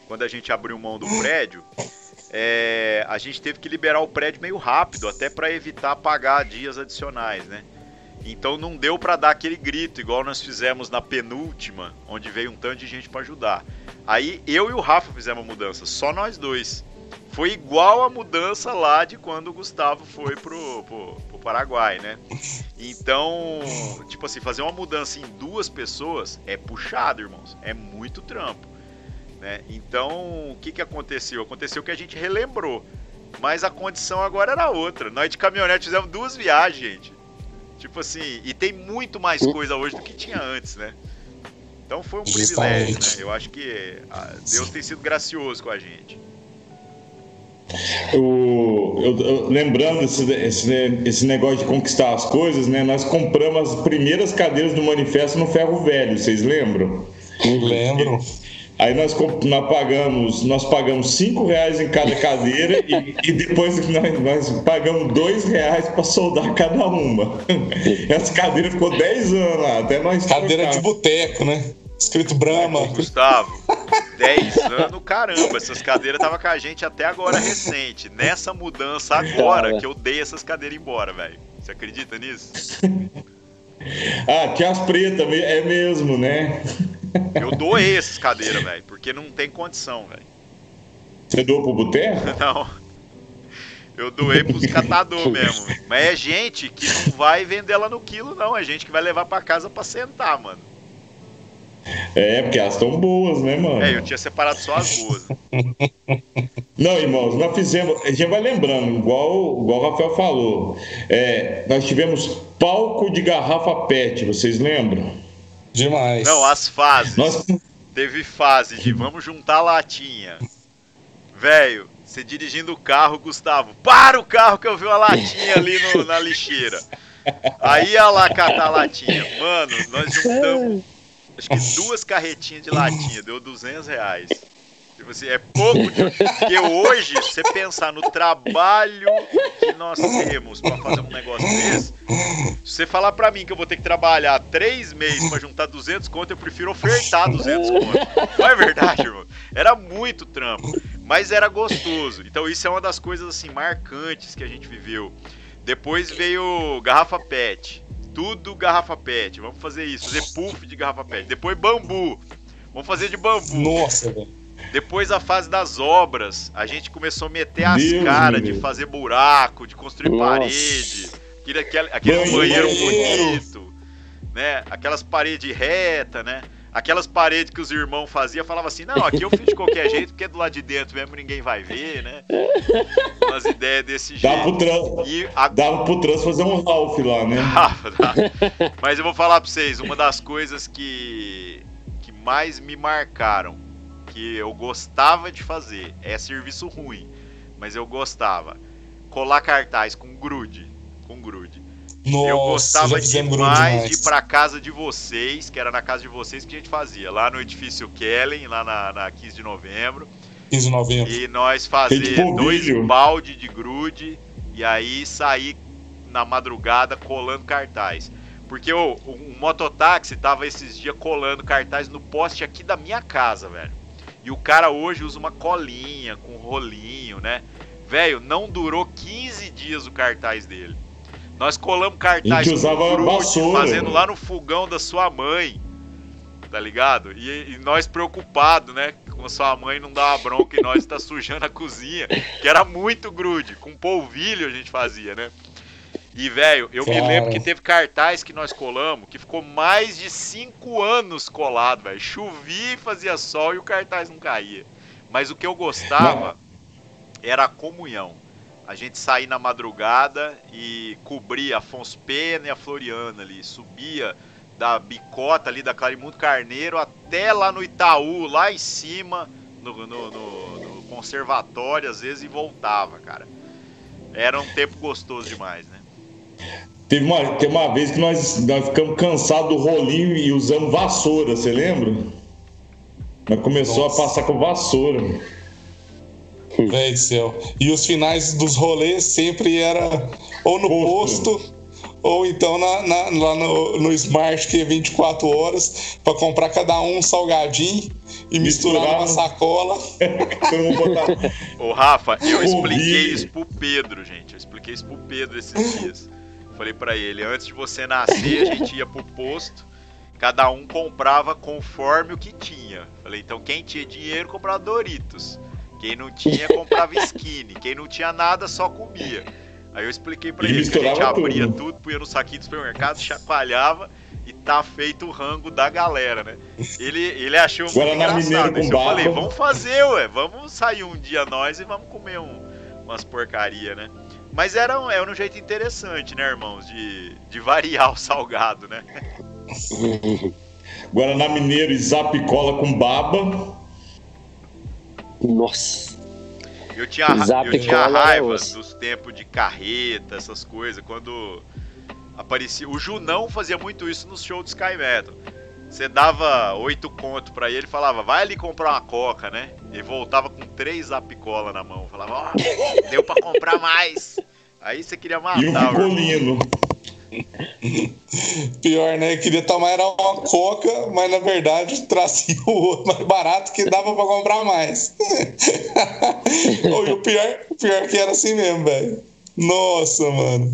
Quando a gente abriu mão do prédio, é, a gente teve que liberar o prédio meio rápido, até para evitar pagar dias adicionais, né? Então não deu para dar aquele grito, igual nós fizemos na penúltima, onde veio um tanto de gente para ajudar. Aí eu e o Rafa fizemos a mudança, só nós dois. Foi igual a mudança lá de quando o Gustavo foi pro, pro, pro Paraguai, né? Então, tipo assim, fazer uma mudança em duas pessoas é puxado, irmãos. É muito trampo. Né? Então, o que, que aconteceu? Aconteceu que a gente relembrou. Mas a condição agora era outra. Nós de caminhonete fizemos duas viagens, gente. Tipo assim, e tem muito mais coisa hoje do que tinha antes, né? Então foi um privilégio, né? Eu acho que ah, Deus tem sido gracioso com a gente. O, eu, eu, lembrando esse, esse, esse, negócio de conquistar as coisas, né? Nós compramos as primeiras cadeiras do manifesto no Ferro Velho, vocês lembram? lembro. Aí nós, nós pagamos nós pagamos cinco reais em cada cadeira e, e, depois nós, nós pagamos dois reais para soldar cada uma. Essa cadeira ficou dez anos lá, até nós. Cadeira de boteco, né? Escrito Brahma. Gustavo, 10 anos, caramba, essas cadeiras estavam com a gente até agora recente. Nessa mudança agora que eu dei essas cadeiras embora, velho. Você acredita nisso? ah, tinha as pretas, é mesmo, né? Eu doei essas cadeiras, velho, porque não tem condição, velho. Você doou pro boteco? Não. Eu doei pros catadores mesmo. Mas é gente que não vai vender ela no quilo, não. É gente que vai levar para casa para sentar, mano. É, porque elas estão boas, né, mano? É, eu tinha separado só as boas. Não, irmãos, nós fizemos. A gente vai lembrando, igual, igual o Rafael falou. É, nós tivemos palco de garrafa PET, vocês lembram? Demais. Não, as fases. Nós... Teve fase de vamos juntar latinha. Velho, você dirigindo o carro, Gustavo, para o carro que eu vi uma latinha ali no, na lixeira. Aí ia lá catar a latinha. Mano, nós juntamos acho que duas carretinhas de latinha, deu 200 reais. Tipo assim, é pouco. De... Porque hoje, se você pensar no trabalho que nós temos para fazer um negócio desse, se você falar para mim que eu vou ter que trabalhar três meses para juntar 200 conto, eu prefiro ofertar 200 conto. Não é verdade, irmão? Era muito trampo, mas era gostoso. Então isso é uma das coisas assim marcantes que a gente viveu. Depois veio garrafa PET tudo garrafa PET. Vamos fazer isso, fazer puff de garrafa PET. Depois bambu. Vamos fazer de bambu. Nossa, velho. Depois a fase das obras, a gente começou a meter as caras de fazer buraco, de construir Nossa. parede, aquele, aquele, aquele banheiro, bonito, né? Aquelas paredes reta, né? aquelas paredes que os irmãos faziam, falava assim, não, aqui eu fiz de qualquer jeito, porque do lado de dentro mesmo ninguém vai ver, né? Umas ideias desse jeito. Dava pro, trans, E a- dava pro trans fazer um Ralph lá, né? Dava, dava. Mas eu vou falar pra vocês, uma das coisas que, que mais me marcaram, que eu gostava de fazer, é serviço ruim, mas eu gostava. Colar cartaz com grude. Com grude. Nossa, eu gostava demais de ir pra casa de vocês, que era na casa de vocês que a gente fazia. Lá no edifício Kellen, lá na, na 15 de novembro. 15 de novembro. E nós fazer dois balde de grude e aí sair na madrugada colando cartaz. Porque o, o, o mototáxi tava esses dias colando cartaz no poste aqui da minha casa, velho. E o cara hoje usa uma colinha com rolinho, né? Velho, não durou 15 dias o cartaz dele. Nós colamos cartaz que usava com vassoura. fazendo lá no fogão da sua mãe. Tá ligado? E, e nós preocupados, né? Com a sua mãe não dar uma bronca e nós tá sujando a cozinha. Que era muito grude. Com polvilho a gente fazia, né? E, velho, eu me lembro que teve cartaz que nós colamos que ficou mais de cinco anos colado, velho. Chovia e fazia sol e o cartaz não caía. Mas o que eu gostava era a comunhão. A gente saía na madrugada e cobria Afonso Pena e a Floriana ali. Subia da bicota ali da Clarimundo Carneiro até lá no Itaú, lá em cima, no, no- no- no conservatório, às vezes, e voltava, cara. Era um tempo gostoso demais, né? Teve uma, teve uma vez que nós, nós ficamos cansados do rolinho e usamos vassoura, você lembra? Nós começou Nossa. a passar com vassoura. Véi do céu. E os finais dos rolês sempre era ou no Posto. posto, ou então na, na- lá no, no Smart, que é 24 horas, pra comprar cada um um salgadinho e misturar Misturar. numa sacola. Então, botar- Ô, Rafa, eu expliquei isso pro Pedro, gente. Eu expliquei isso pro Pedro esses dias. Falei pra ele, antes de você nascer, a gente ia pro posto, cada um comprava conforme o que tinha. Falei, então quem tinha dinheiro comprava Doritos. Quem não tinha, comprava skinny. Quem não tinha nada, só comia. Aí eu expliquei pra E ele que a gente abria tudo. tudo, punha no saquinho do supermercado, chacoalhava e tá feito o rango da galera, né? Ele, ele achou muito Guaraná engraçado. Isso. Eu falei, vamos fazer, ué. Vamos sair um dia nós e vamos comer um, umas porcaria, né? Mas era um, era um jeito interessante, né, irmãos? De, de variar o salgado, né? Guaraná Mineiro e Zapicola com baba. Nossa. Eu tinha, Zap eu tinha raiva dos tempos de carreta, essas coisas, quando aparecia. O Junão fazia muito isso nos shows do Sky Metal. Você dava oito conto pra ele e falava, vai ali comprar uma coca, né? E voltava com três apicola na mão. Falava, ó, deu pra comprar mais. Aí você queria matar E o irmão. picolino. Pior, né? Queria tomar era uma coca, mas na verdade trazia o outro mais barato que dava pra comprar mais. E o pior, o pior que era assim mesmo, velho. Nossa, mano.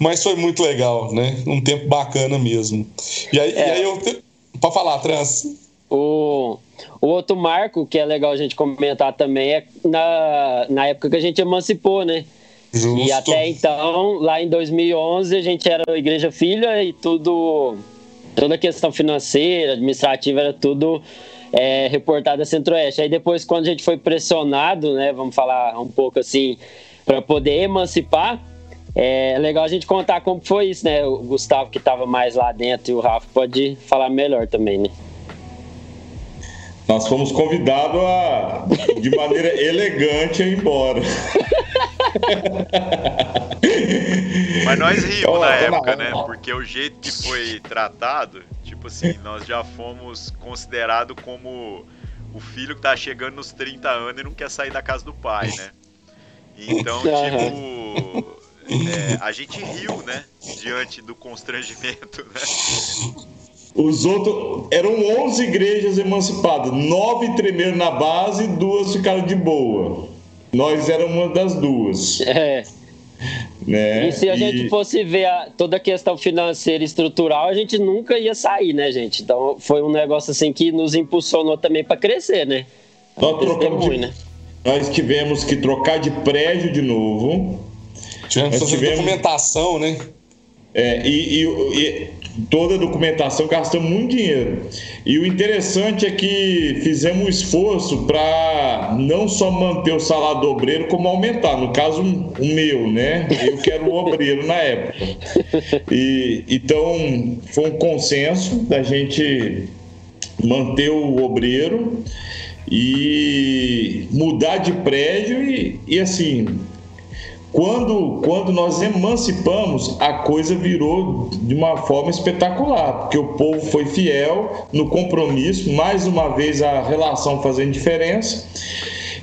Mas foi muito legal, né? Um tempo bacana mesmo. E aí, e É. aí eu. te- Pra falar, trans. O, o outro marco que é legal a gente comentar também é na, na época que a gente emancipou, né? Justo. E até então, lá em 2011, a gente era igreja filha e tudo, toda a questão financeira, administrativa, era tudo é, reportado a Centro-Oeste. Aí depois, quando a gente foi pressionado, né, vamos falar um pouco assim, para poder emancipar, é legal a gente contar como foi isso, né? O Gustavo que estava mais lá dentro e o Rafa pode falar melhor também, né? Nós fomos convidados a, de maneira elegante, a ir embora. Mas nós rimos na época, na- né? Porque o jeito que foi tratado, tipo assim, nós já fomos considerados como o filho que tá chegando nos 30 anos e não quer sair da casa do pai, né? Então, tipo, é, a gente riu, né? Diante do constrangimento, né? Os outros. Eram 11 igrejas emancipadas. Nove tremeram na base e duas ficaram de boa. Nós éramos uma das duas. É. Né? E se a gente fosse ver a- toda a questão financeira e estrutural, a gente nunca ia sair, né, gente? Então foi um negócio assim que nos impulsionou também para crescer, né? Nós, trocamos de- né? nós tivemos que trocar de prédio de novo. Tivemos fazer tivemos- documentação, né? É, e, e- e toda a documentação, gastamos muito dinheiro. E o interessante é que fizemos um esforço para não só manter o salário do obreiro, como aumentar. No caso, o meu, né? Eu que era o obreiro na época. E, então, foi um consenso da gente manter o obreiro e mudar de prédio e, e assim quando, quando nós emancipamos, a coisa virou de uma forma espetacular, porque o povo foi fiel no compromisso, mais uma vez a relação fazendo diferença,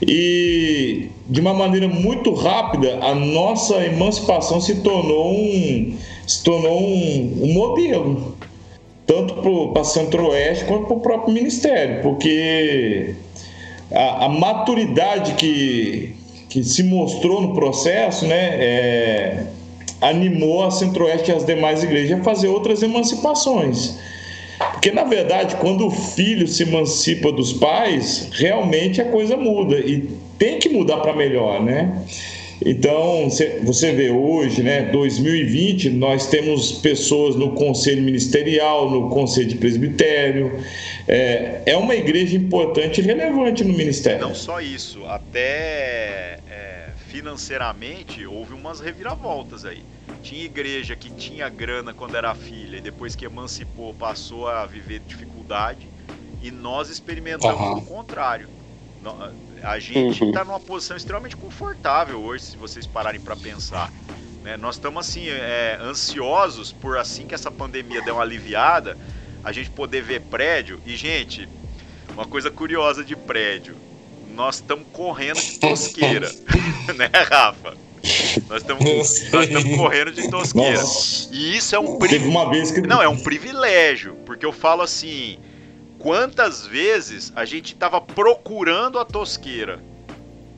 e de uma maneira muito rápida, a nossa emancipação se tornou um, se tornou um, um modelo, tanto para Centro-Oeste quanto para o próprio Ministério, porque a, a maturidade que que se mostrou no processo, né, é, animou a Centro-Oeste e as demais igrejas a fazer outras emancipações. Porque, na verdade, quando o filho se emancipa dos pais, realmente a coisa muda. E tem que mudar para melhor, né? Então, você vê hoje, né, 2020, nós temos pessoas no conselho ministerial, no conselho de presbitério. É, é uma igreja importante e relevante no ministério. Não só isso, até é, financeiramente houve umas reviravoltas aí. Tinha igreja que tinha grana quando era filha e depois que emancipou passou a viver dificuldade. E nós experimentamos uhum. o contrário a gente está uhum. numa posição extremamente confortável hoje, se vocês pararem para pensar. Né? Nós estamos assim é, ansiosos por assim que essa pandemia der uma aliviada, a gente poder ver prédio. E gente, uma coisa curiosa de prédio, nós estamos correndo de tosqueira, né, Rafa? Nós estamos correndo de tosqueira. Nossa. E isso é um privilégio. Que... Não, é um privilégio, porque eu falo assim quantas vezes a gente estava procurando a tosqueira.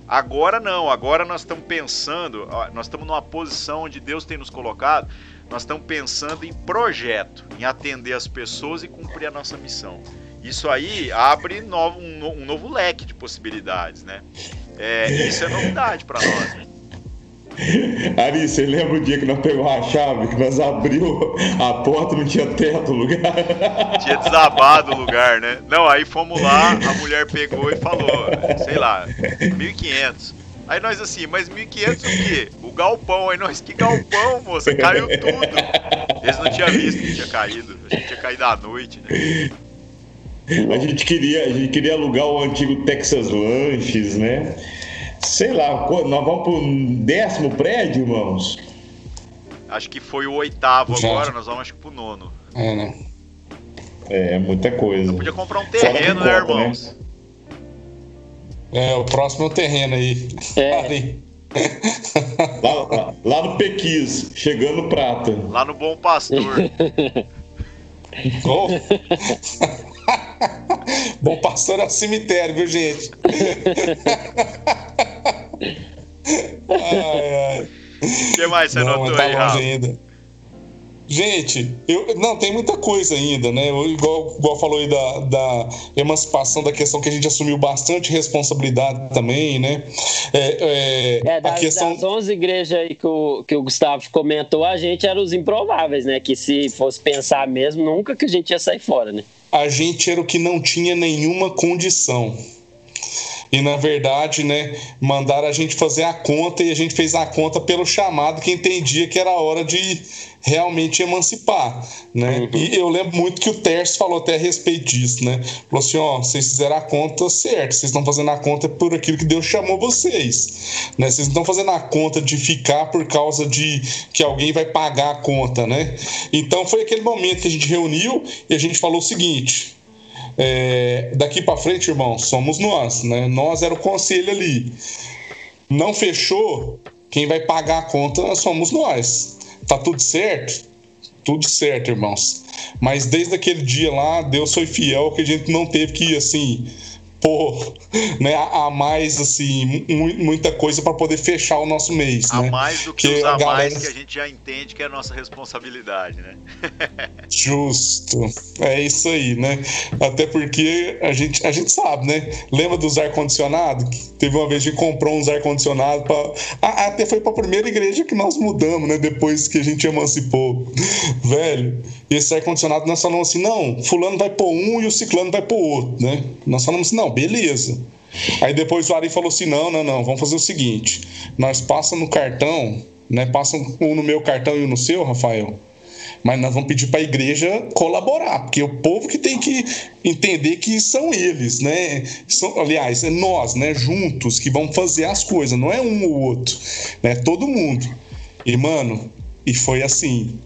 Agora não, agora nós estamos pensando, nós estamos numa posição onde Deus tem nos colocado, nós estamos pensando em projeto, em atender as pessoas e cumprir a nossa missão. Isso aí abre novo, um, novo leque de possibilidades, né? É, isso é novidade para nós. Né? Ari, você lembra o dia que nós pegamos a chave, que nós abriu a porta não tinha teto no lugar? Tinha desabado o lugar, né? Não, aí fomos lá, a mulher pegou e falou, sei lá, 1.500. Aí nós assim, mas 1.500 o quê? O galpão. Aí nós, que galpão, moça? Caiu tudo. Eles não tinham visto que tinha caído. A gente tinha caído à noite, né? A gente queria, a gente queria alugar o antigo Texas Lanches, né? Sei lá, nós vamos pro décimo prédio, irmãos? Acho que foi o oitavo Já. agora, nós vamos acho que pro nono. É, né? É, muita coisa. podia comprar um terreno, né, irmãos? Né? É, o próximo é o terreno aí. É. lá, lá, lá, no Pequis, chegando prata. Lá no Bom Pastor. oh. Bom Pastor é o cemitério, viu, gente? ai, ai. O que mais você não, notou tá aí, ainda. Gente, eu, não, tem muita coisa ainda, né? igual, igual falou aí da, da emancipação, da questão que a gente assumiu bastante responsabilidade também, né? É, é, é das, a questão... das 11 igrejas aí que o, que o Gustavo comentou, a gente era os improváveis, né? Que se fosse pensar mesmo, nunca que a gente ia sair fora, né? A gente era o que não tinha nenhuma condição e na verdade, né, mandaram a gente fazer a conta e a gente fez a conta pelo chamado que entendia que era hora de realmente emancipar, né? Uhum. E eu lembro muito que o Terce falou até a respeito disso, né? Falou assim, ó, vocês fizeram a conta certa, vocês estão fazendo a conta por aquilo que Deus chamou vocês, né? Vocês não estão fazendo a conta de ficar por causa de que alguém vai pagar a conta, né? Então foi aquele momento que a gente reuniu e a gente falou o seguinte, é, daqui para frente, irmão, somos nós, né? Nós era o conselho ali. Não fechou, quem vai pagar a conta somos nós. Tá tudo certo? Tudo certo, irmãos. Mas desde aquele dia lá, Deus foi fiel que a gente não teve que, assim, pôr né, a, mais, assim, muita coisa para poder fechar o nosso mês. A né? mais do que, que os a galera... mais que a gente já entende que é a nossa responsabilidade, né? Justo. É isso aí, né? Até porque a gente, a gente sabe, né? Lembra dos ar-condicionado? Teve uma vez que comprou uns ar-condicionado para Até foi para a primeira igreja que nós mudamos, né? Depois que a gente emancipou. Velho, e esse ar-condicionado nós falamos assim: não, fulano vai pôr um e o ciclano vai pôr outro, né? Nós falamos assim: não, beleza. Aí depois o Ari falou assim: não, não, não, vamos fazer o seguinte: nós passa no cartão, né? Passa um no meu cartão e um no seu, Rafael. Mas nós vamos pedir para a igreja colaborar, porque o povo que tem que entender que são eles, né? São, aliás, é nós, né? Juntos que vamos fazer as coisas, não é um ou outro, né? Todo mundo. E, mano, e foi assim.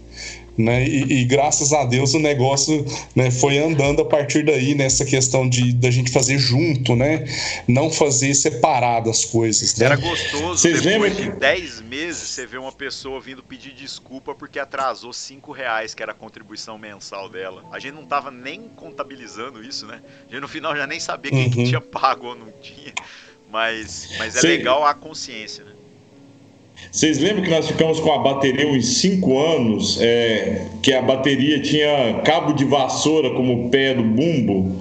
Né? E, e, graças a Deus o negócio né, foi andando a partir daí nessa questão de da gente fazer junto, né? Não fazer separado as coisas. Né? Era gostoso Vocês depois lembram? de 10 meses você ver uma pessoa vindo pedir desculpa porque atrasou 5 reais, que era a contribuição mensal dela. A gente não tava nem contabilizando isso, né? A gente no final já nem sabia quem uhum. que tinha pago ou não tinha. Mas, mas é Sim. legal a consciência, né? Vocês lembram que nós ficamos com a bateria uns 5 anos, é, que a bateria tinha cabo de vassoura como pé do bumbo,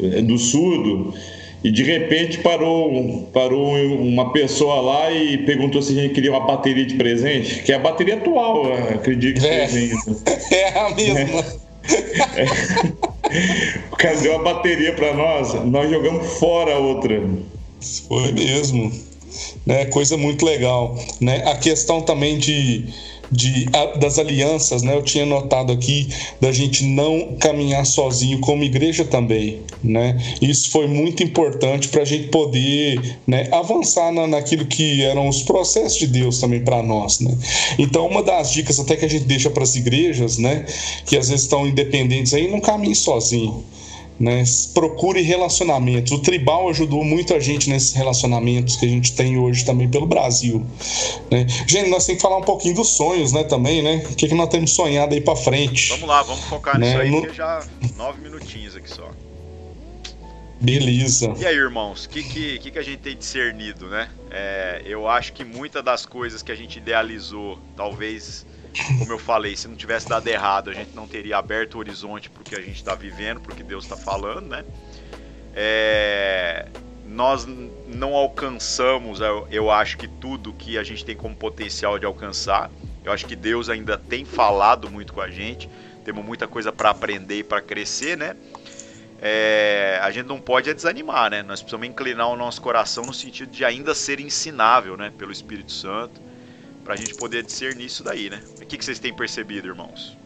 é, do surdo, e de repente parou, parou uma pessoa lá e perguntou se a gente queria uma bateria de presente, que é a bateria atual, acredito que é. seja isso. É a mesma. É. O cara deu a bateria para nós, nós jogamos fora a outra. Foi mesmo né? Coisa muito legal, né? A questão também de, de das alianças, né? Eu tinha notado aqui da gente não caminhar sozinho como igreja também, né? Isso foi muito importante para a gente poder, né? Avançar na, naquilo que eram os processos de Deus também para nós, né? Então uma das dicas até que a gente deixa para as igrejas, né? Que às vezes estão independentes aí, não caminhe sozinho né? Procure relacionamentos. O tribal ajudou muito a gente nesses relacionamentos que a gente tem hoje também pelo Brasil. Né? Gente, nós temos que falar um pouquinho dos sonhos, né? Também, né? O que, que nós temos sonhado aí para frente. Vamos lá, vamos focar né? nisso aí, no... já nove minutinhos aqui só. Beleza. E aí, irmãos, o que, que, que, a gente tem discernido, né? É, eu acho que muitas das coisas que a gente idealizou, talvez como eu falei, se não tivesse dado errado, a gente não teria aberto o horizonte o que a gente está vivendo, para o que Deus está falando, né? É, nós não alcançamos, eu, eu acho que tudo que a gente tem como potencial de alcançar. Eu acho que Deus ainda tem falado muito com a gente. Temos muita coisa para aprender e para crescer, né? É, a gente não pode desanimar, né? Nós precisamos inclinar o nosso coração no sentido de ainda ser ensinável, né? Pelo Espírito Santo para a gente poder discernir isso daí, né? O que, que vocês têm percebido, irmãos?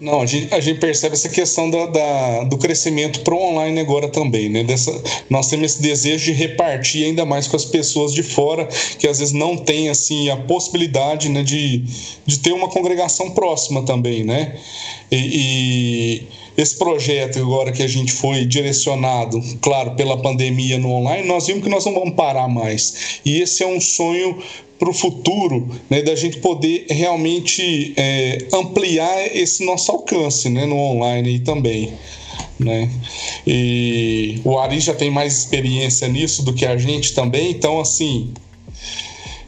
Não, a gente, a gente, percebe essa questão da, da do crescimento pro online agora também, né? Dessa, nós temos esse desejo de repartir ainda mais com as pessoas de fora, que às vezes não tem assim a possibilidade né, de, de ter uma congregação próxima também, né? E, e esse projeto agora que a gente foi direcionado, claro, pela pandemia no online, nós vimos que nós não vamos parar mais. E esse é um sonho para o futuro, né, da gente poder realmente é, ampliar esse nosso alcance né, no online também. Né? E o Ari já tem mais experiência nisso do que a gente também, então assim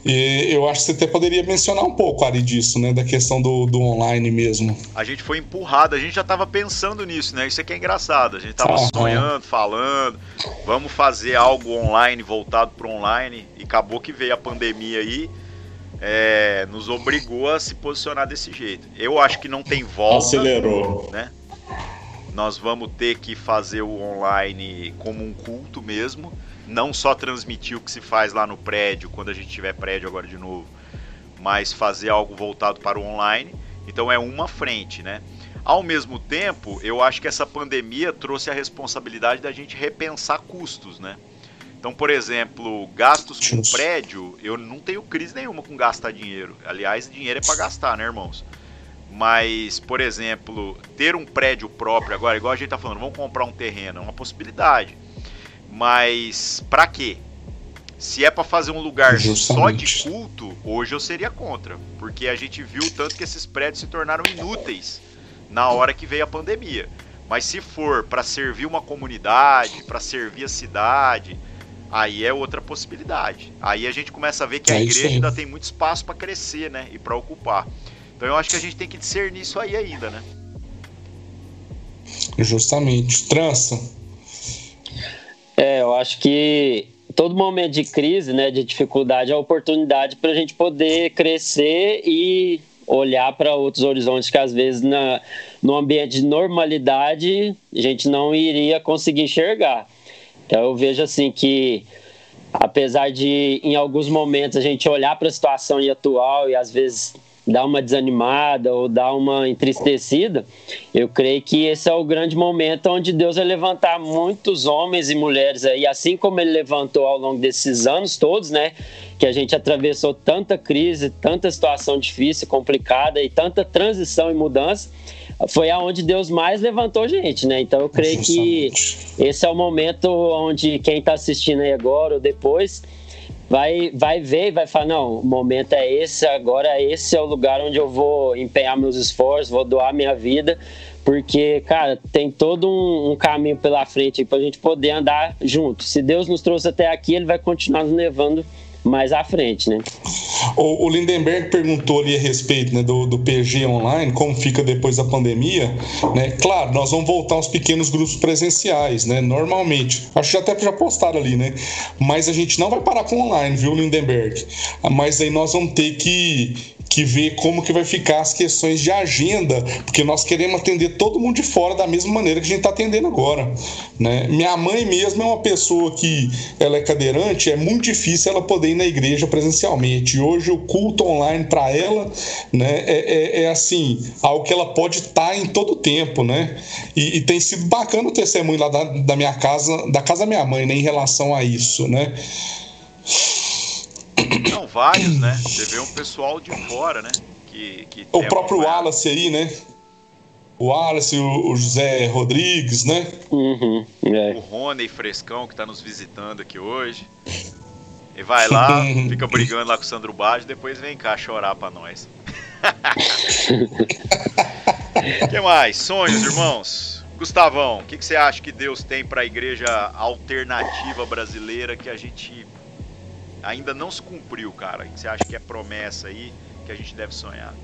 e eu acho que você até poderia mencionar um pouco, Ari, disso, né? Da questão do, do online mesmo. A gente foi empurrado, a gente já estava pensando nisso, né? Isso aqui é engraçado. A gente estava sonhando, falando, vamos fazer algo online, voltado para online, e acabou que veio a pandemia aí. É, nos obrigou a se posicionar desse jeito. Eu acho que não tem volta. Acelerou. Né? Nós vamos ter que fazer o online como um culto mesmo não só transmitir o que se faz lá no prédio, quando a gente tiver prédio agora de novo, mas fazer algo voltado para o online. Então é uma frente, né? Ao mesmo tempo, eu acho que essa pandemia trouxe a responsabilidade da gente repensar custos, né? Então, por exemplo, gastos com prédio, eu não tenho crise nenhuma com gastar dinheiro. Aliás, dinheiro é para gastar, né, irmãos? Mas, por exemplo, ter um prédio próprio agora, igual a gente tá falando, vamos comprar um terreno, é uma possibilidade. Mas para quê? Se é para fazer um lugar Justamente. só de culto, hoje eu seria contra, porque a gente viu tanto que esses prédios se tornaram inúteis na hora que veio a pandemia. Mas se for para servir uma comunidade, para servir a cidade, aí é outra possibilidade. Aí a gente começa a ver que a é igreja ainda tem muito espaço para crescer, né? E para ocupar. Então eu acho que a gente tem que discernir isso aí ainda, né? Justamente. Trança. É, eu acho que todo momento de crise, né, de dificuldade, é oportunidade para a gente poder crescer e olhar para outros horizontes que às vezes na, no ambiente de normalidade a gente não iria conseguir enxergar. Então eu vejo assim que apesar de em alguns momentos a gente olhar para a situação atual e às vezes dar uma desanimada ou dar uma entristecida, eu creio que esse é o grande momento onde Deus vai levantar muitos homens e mulheres aí, assim como ele levantou ao longo desses anos todos, né? Que a gente atravessou tanta crise, tanta situação difícil, complicada e tanta transição e mudança foi aonde Deus mais levantou gente, né? Então eu creio que esse é o momento onde quem está assistindo aí agora ou depois vai, vai ver e vai falar, não, o momento é esse, agora esse é o lugar onde eu vou empenhar meus esforços, vou doar minha vida, porque, cara, tem todo um, um caminho pela frente para a gente poder andar junto. Se Deus nos trouxe até aqui, Ele vai continuar nos levando mais à frente, né? O, o Lindenberg perguntou ali a respeito né, do, do PG online, como fica depois da pandemia, né? Claro, nós vamos voltar aos pequenos grupos presenciais, né? Normalmente. Acho que até já postaram ali, né? Mas a gente não vai parar com online, viu, Lindenberg? Mas aí nós vamos ter que que ver como que vai ficar as questões de agenda, porque nós queremos atender todo mundo de fora da mesma maneira que a gente está atendendo agora. Né? Minha mãe mesmo é uma pessoa que ela é cadeirante, é muito difícil ela poder ir na igreja presencialmente. Hoje o culto online para ela né, é, é, é, assim, algo que ela pode estar tá em todo tempo. Né? E, e, tem sido bacana o testemunho lá da, da minha casa, da casa da minha mãe, né, em relação a isso. Né? Vários, né? Você vê um pessoal de fora, né? Que, que o próprio uma... Wallace aí, né? O Wallace, o, José Rodrigues, né? Uhum, é. O Rony Frescão, que tá nos visitando aqui hoje. E vai lá, fica brigando lá com o Sandro Baggio, depois vem cá chorar pra nós. O que mais? Sonhos, irmãos? Gustavão, o que, que, você acha que Deus tem para a igreja alternativa brasileira que a gente ainda não se cumpriu, cara? Que você acha que é promessa aí que a gente deve sonhar?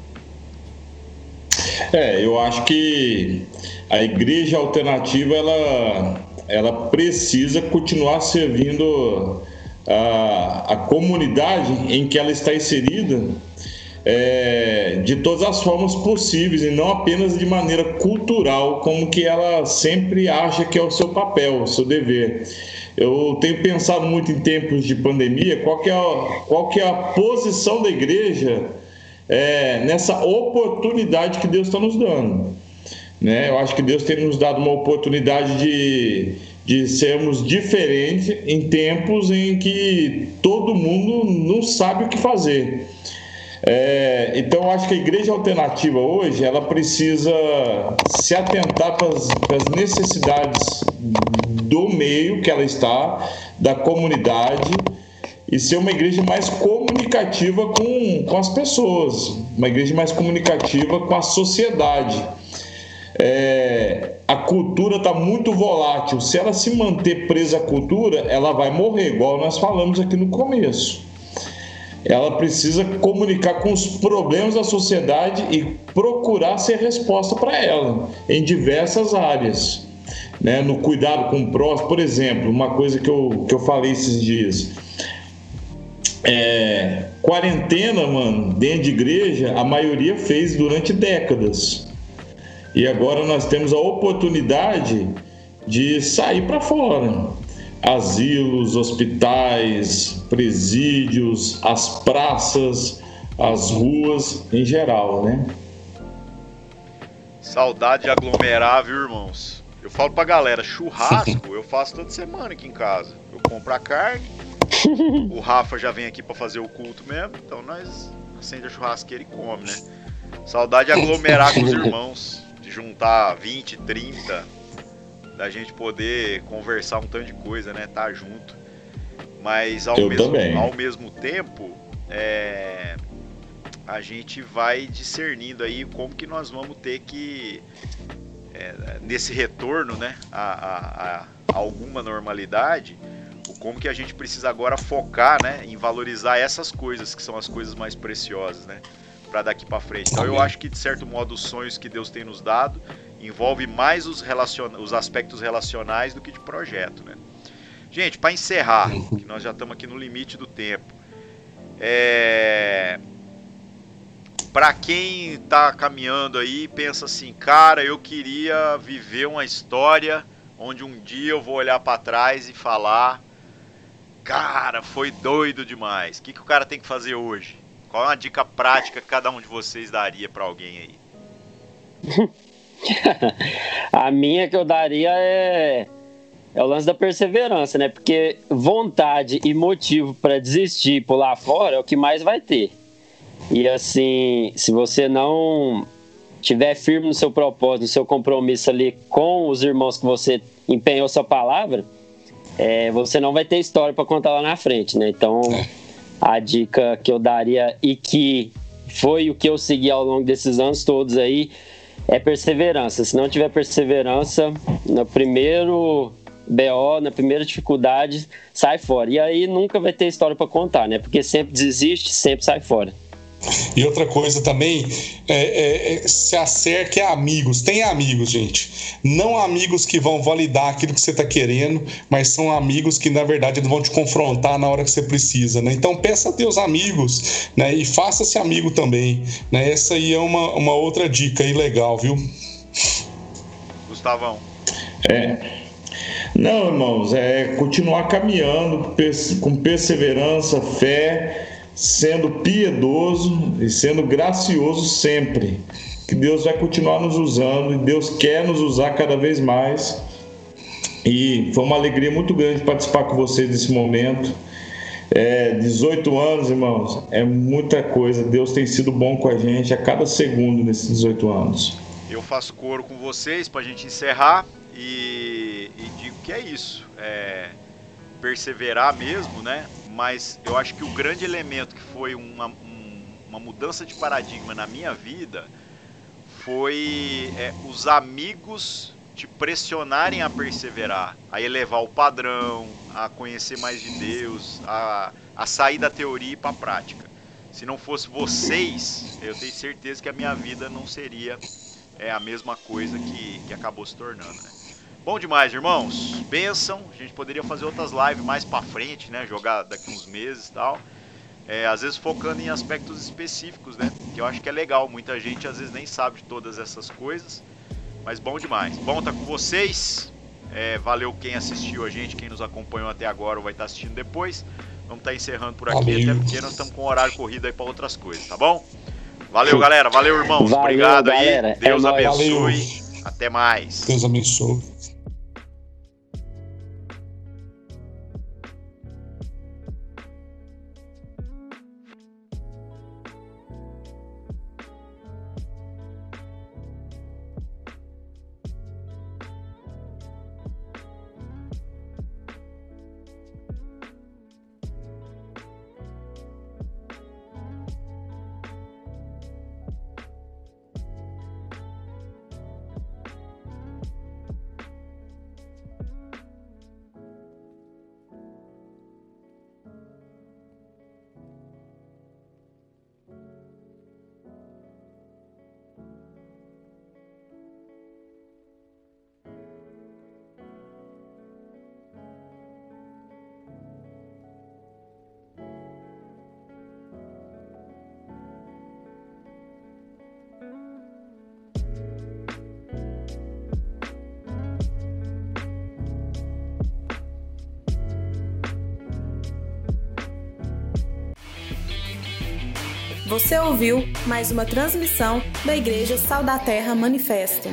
É, eu acho que a igreja alternativa ela, ela precisa continuar servindo a, a comunidade em que ela está inserida é, de todas as formas possíveis e não apenas de maneira cultural, como que ela sempre acha que é o seu papel, o seu dever. Eu tenho pensado muito em tempos de pandemia, qual que é a, qual que é a posição da igreja é, nessa oportunidade que Deus está nos dando. Né? Eu acho que Deus tem nos dado uma oportunidade de, de sermos diferentes em tempos em que todo mundo não sabe o que fazer. É, então, acho que a igreja alternativa hoje ela precisa se atentar para as necessidades do meio que ela está, da comunidade, e ser uma igreja mais comunicativa com, com as pessoas, uma igreja mais comunicativa com a sociedade. É, a cultura está muito volátil. Se ela se manter presa à cultura, ela vai morrer, igual nós falamos aqui no começo ela precisa comunicar com os problemas da sociedade e procurar ser resposta para ela em diversas áreas. Né? No cuidado com o próximo, por exemplo, uma coisa que eu, que eu falei esses dias. É, quarentena, mano, dentro de igreja, a maioria fez durante décadas. E agora nós temos a oportunidade de sair para fora asilos, hospitais, presídios, as praças, as ruas em geral, né? Saudade de aglomerar, viu, irmãos? Eu falo pra galera, churrasco eu faço toda semana aqui em casa. Eu compro a carne, o Rafa já vem aqui para fazer o culto mesmo, então nós acende a churrasqueira e come, né? Saudade de aglomerar com os irmãos, de juntar 20, 30, da gente poder conversar um tanto de coisa, né? Tá junto. Mas ao, mesmo, ao mesmo tempo, é, a gente vai discernindo aí como que nós vamos ter que é, nesse retorno né, a, a, a, alguma normalidade, como que a gente precisa agora focar né, em valorizar essas coisas que são as coisas mais preciosas, né? Para daqui para frente. Então eu acho que de certo modo os sonhos que Deus tem nos dado envolve mais os, relacion... os aspectos relacionais do que de projeto, né? Gente, para encerrar, que nós já estamos aqui no limite do tempo, é... para quem está caminhando aí pensa assim, cara, eu queria viver uma história onde um dia eu vou olhar para trás e falar Cara, foi doido demais. O que, que o cara tem que fazer hoje? Qual é uma dica prática que cada um de vocês daria para alguém aí? a minha que eu daria é é o lance da perseverança, né? Porque vontade e motivo para desistir pular fora é o que mais vai ter. E assim, se você não tiver firme no seu propósito, no seu compromisso ali com os irmãos que você empenhou sua palavra, é, você não vai ter história para contar lá na frente, né? Então, é. a dica que eu daria e que foi o que eu segui ao longo desses anos todos aí é perseverança. Se não tiver perseverança, no primeiro BO, na primeira dificuldade, sai fora. E aí nunca vai ter história para contar, né? Porque sempre desiste, sempre sai fora. E outra coisa também, é, é, é, se acerque a amigos. Tem amigos, gente. Não amigos que vão validar aquilo que você está querendo, mas são amigos que, na verdade, vão te confrontar na hora que você precisa. Né? Então, peça a teus amigos né? e faça-se amigo também. Né? Essa aí é uma, uma outra dica aí legal, viu? Gustavão. É. Não, irmãos, é continuar caminhando com perseverança, fé sendo piedoso e sendo gracioso sempre. Que Deus vai continuar nos usando e Deus quer nos usar cada vez mais. E foi uma alegria muito grande participar com vocês nesse momento. É, 18 anos, irmãos, é muita coisa. Deus tem sido bom com a gente a cada segundo nesses 18 anos. Eu faço coro com vocês para a gente encerrar e, e, digo que é isso. É perseverar mesmo, né? mas eu acho que o grande elemento que foi uma, um, uma mudança de paradigma na minha vida foi é, os amigos te pressionarem a perseverar, a elevar o padrão, a conhecer mais de Deus, a, a sair da teoria e para a prática. Se não fosse vocês, eu tenho certeza que a minha vida não seria é, a mesma coisa que, que acabou se tornando. Né? Bom demais, irmãos. Benção. A gente poderia fazer outras lives mais para frente, né? Jogar daqui uns meses e tal. É, às vezes focando em aspectos específicos, né? Que eu acho que é legal. Muita gente às vezes nem sabe de todas essas coisas. Mas bom demais. Bom estar tá com vocês. É, valeu quem assistiu a gente, quem nos acompanhou até agora ou vai estar tá assistindo depois. Vamos estar tá encerrando por aqui, Valeu. até porque nós estamos com horário corrido aí para outras coisas, tá bom? Valeu, galera. Valeu, irmãos. Valeu, Obrigado galera. aí. Deus é abençoe. Até mais. Deus abençoe. Ouviu mais uma transmissão da Igreja Sal da Terra Manifesto.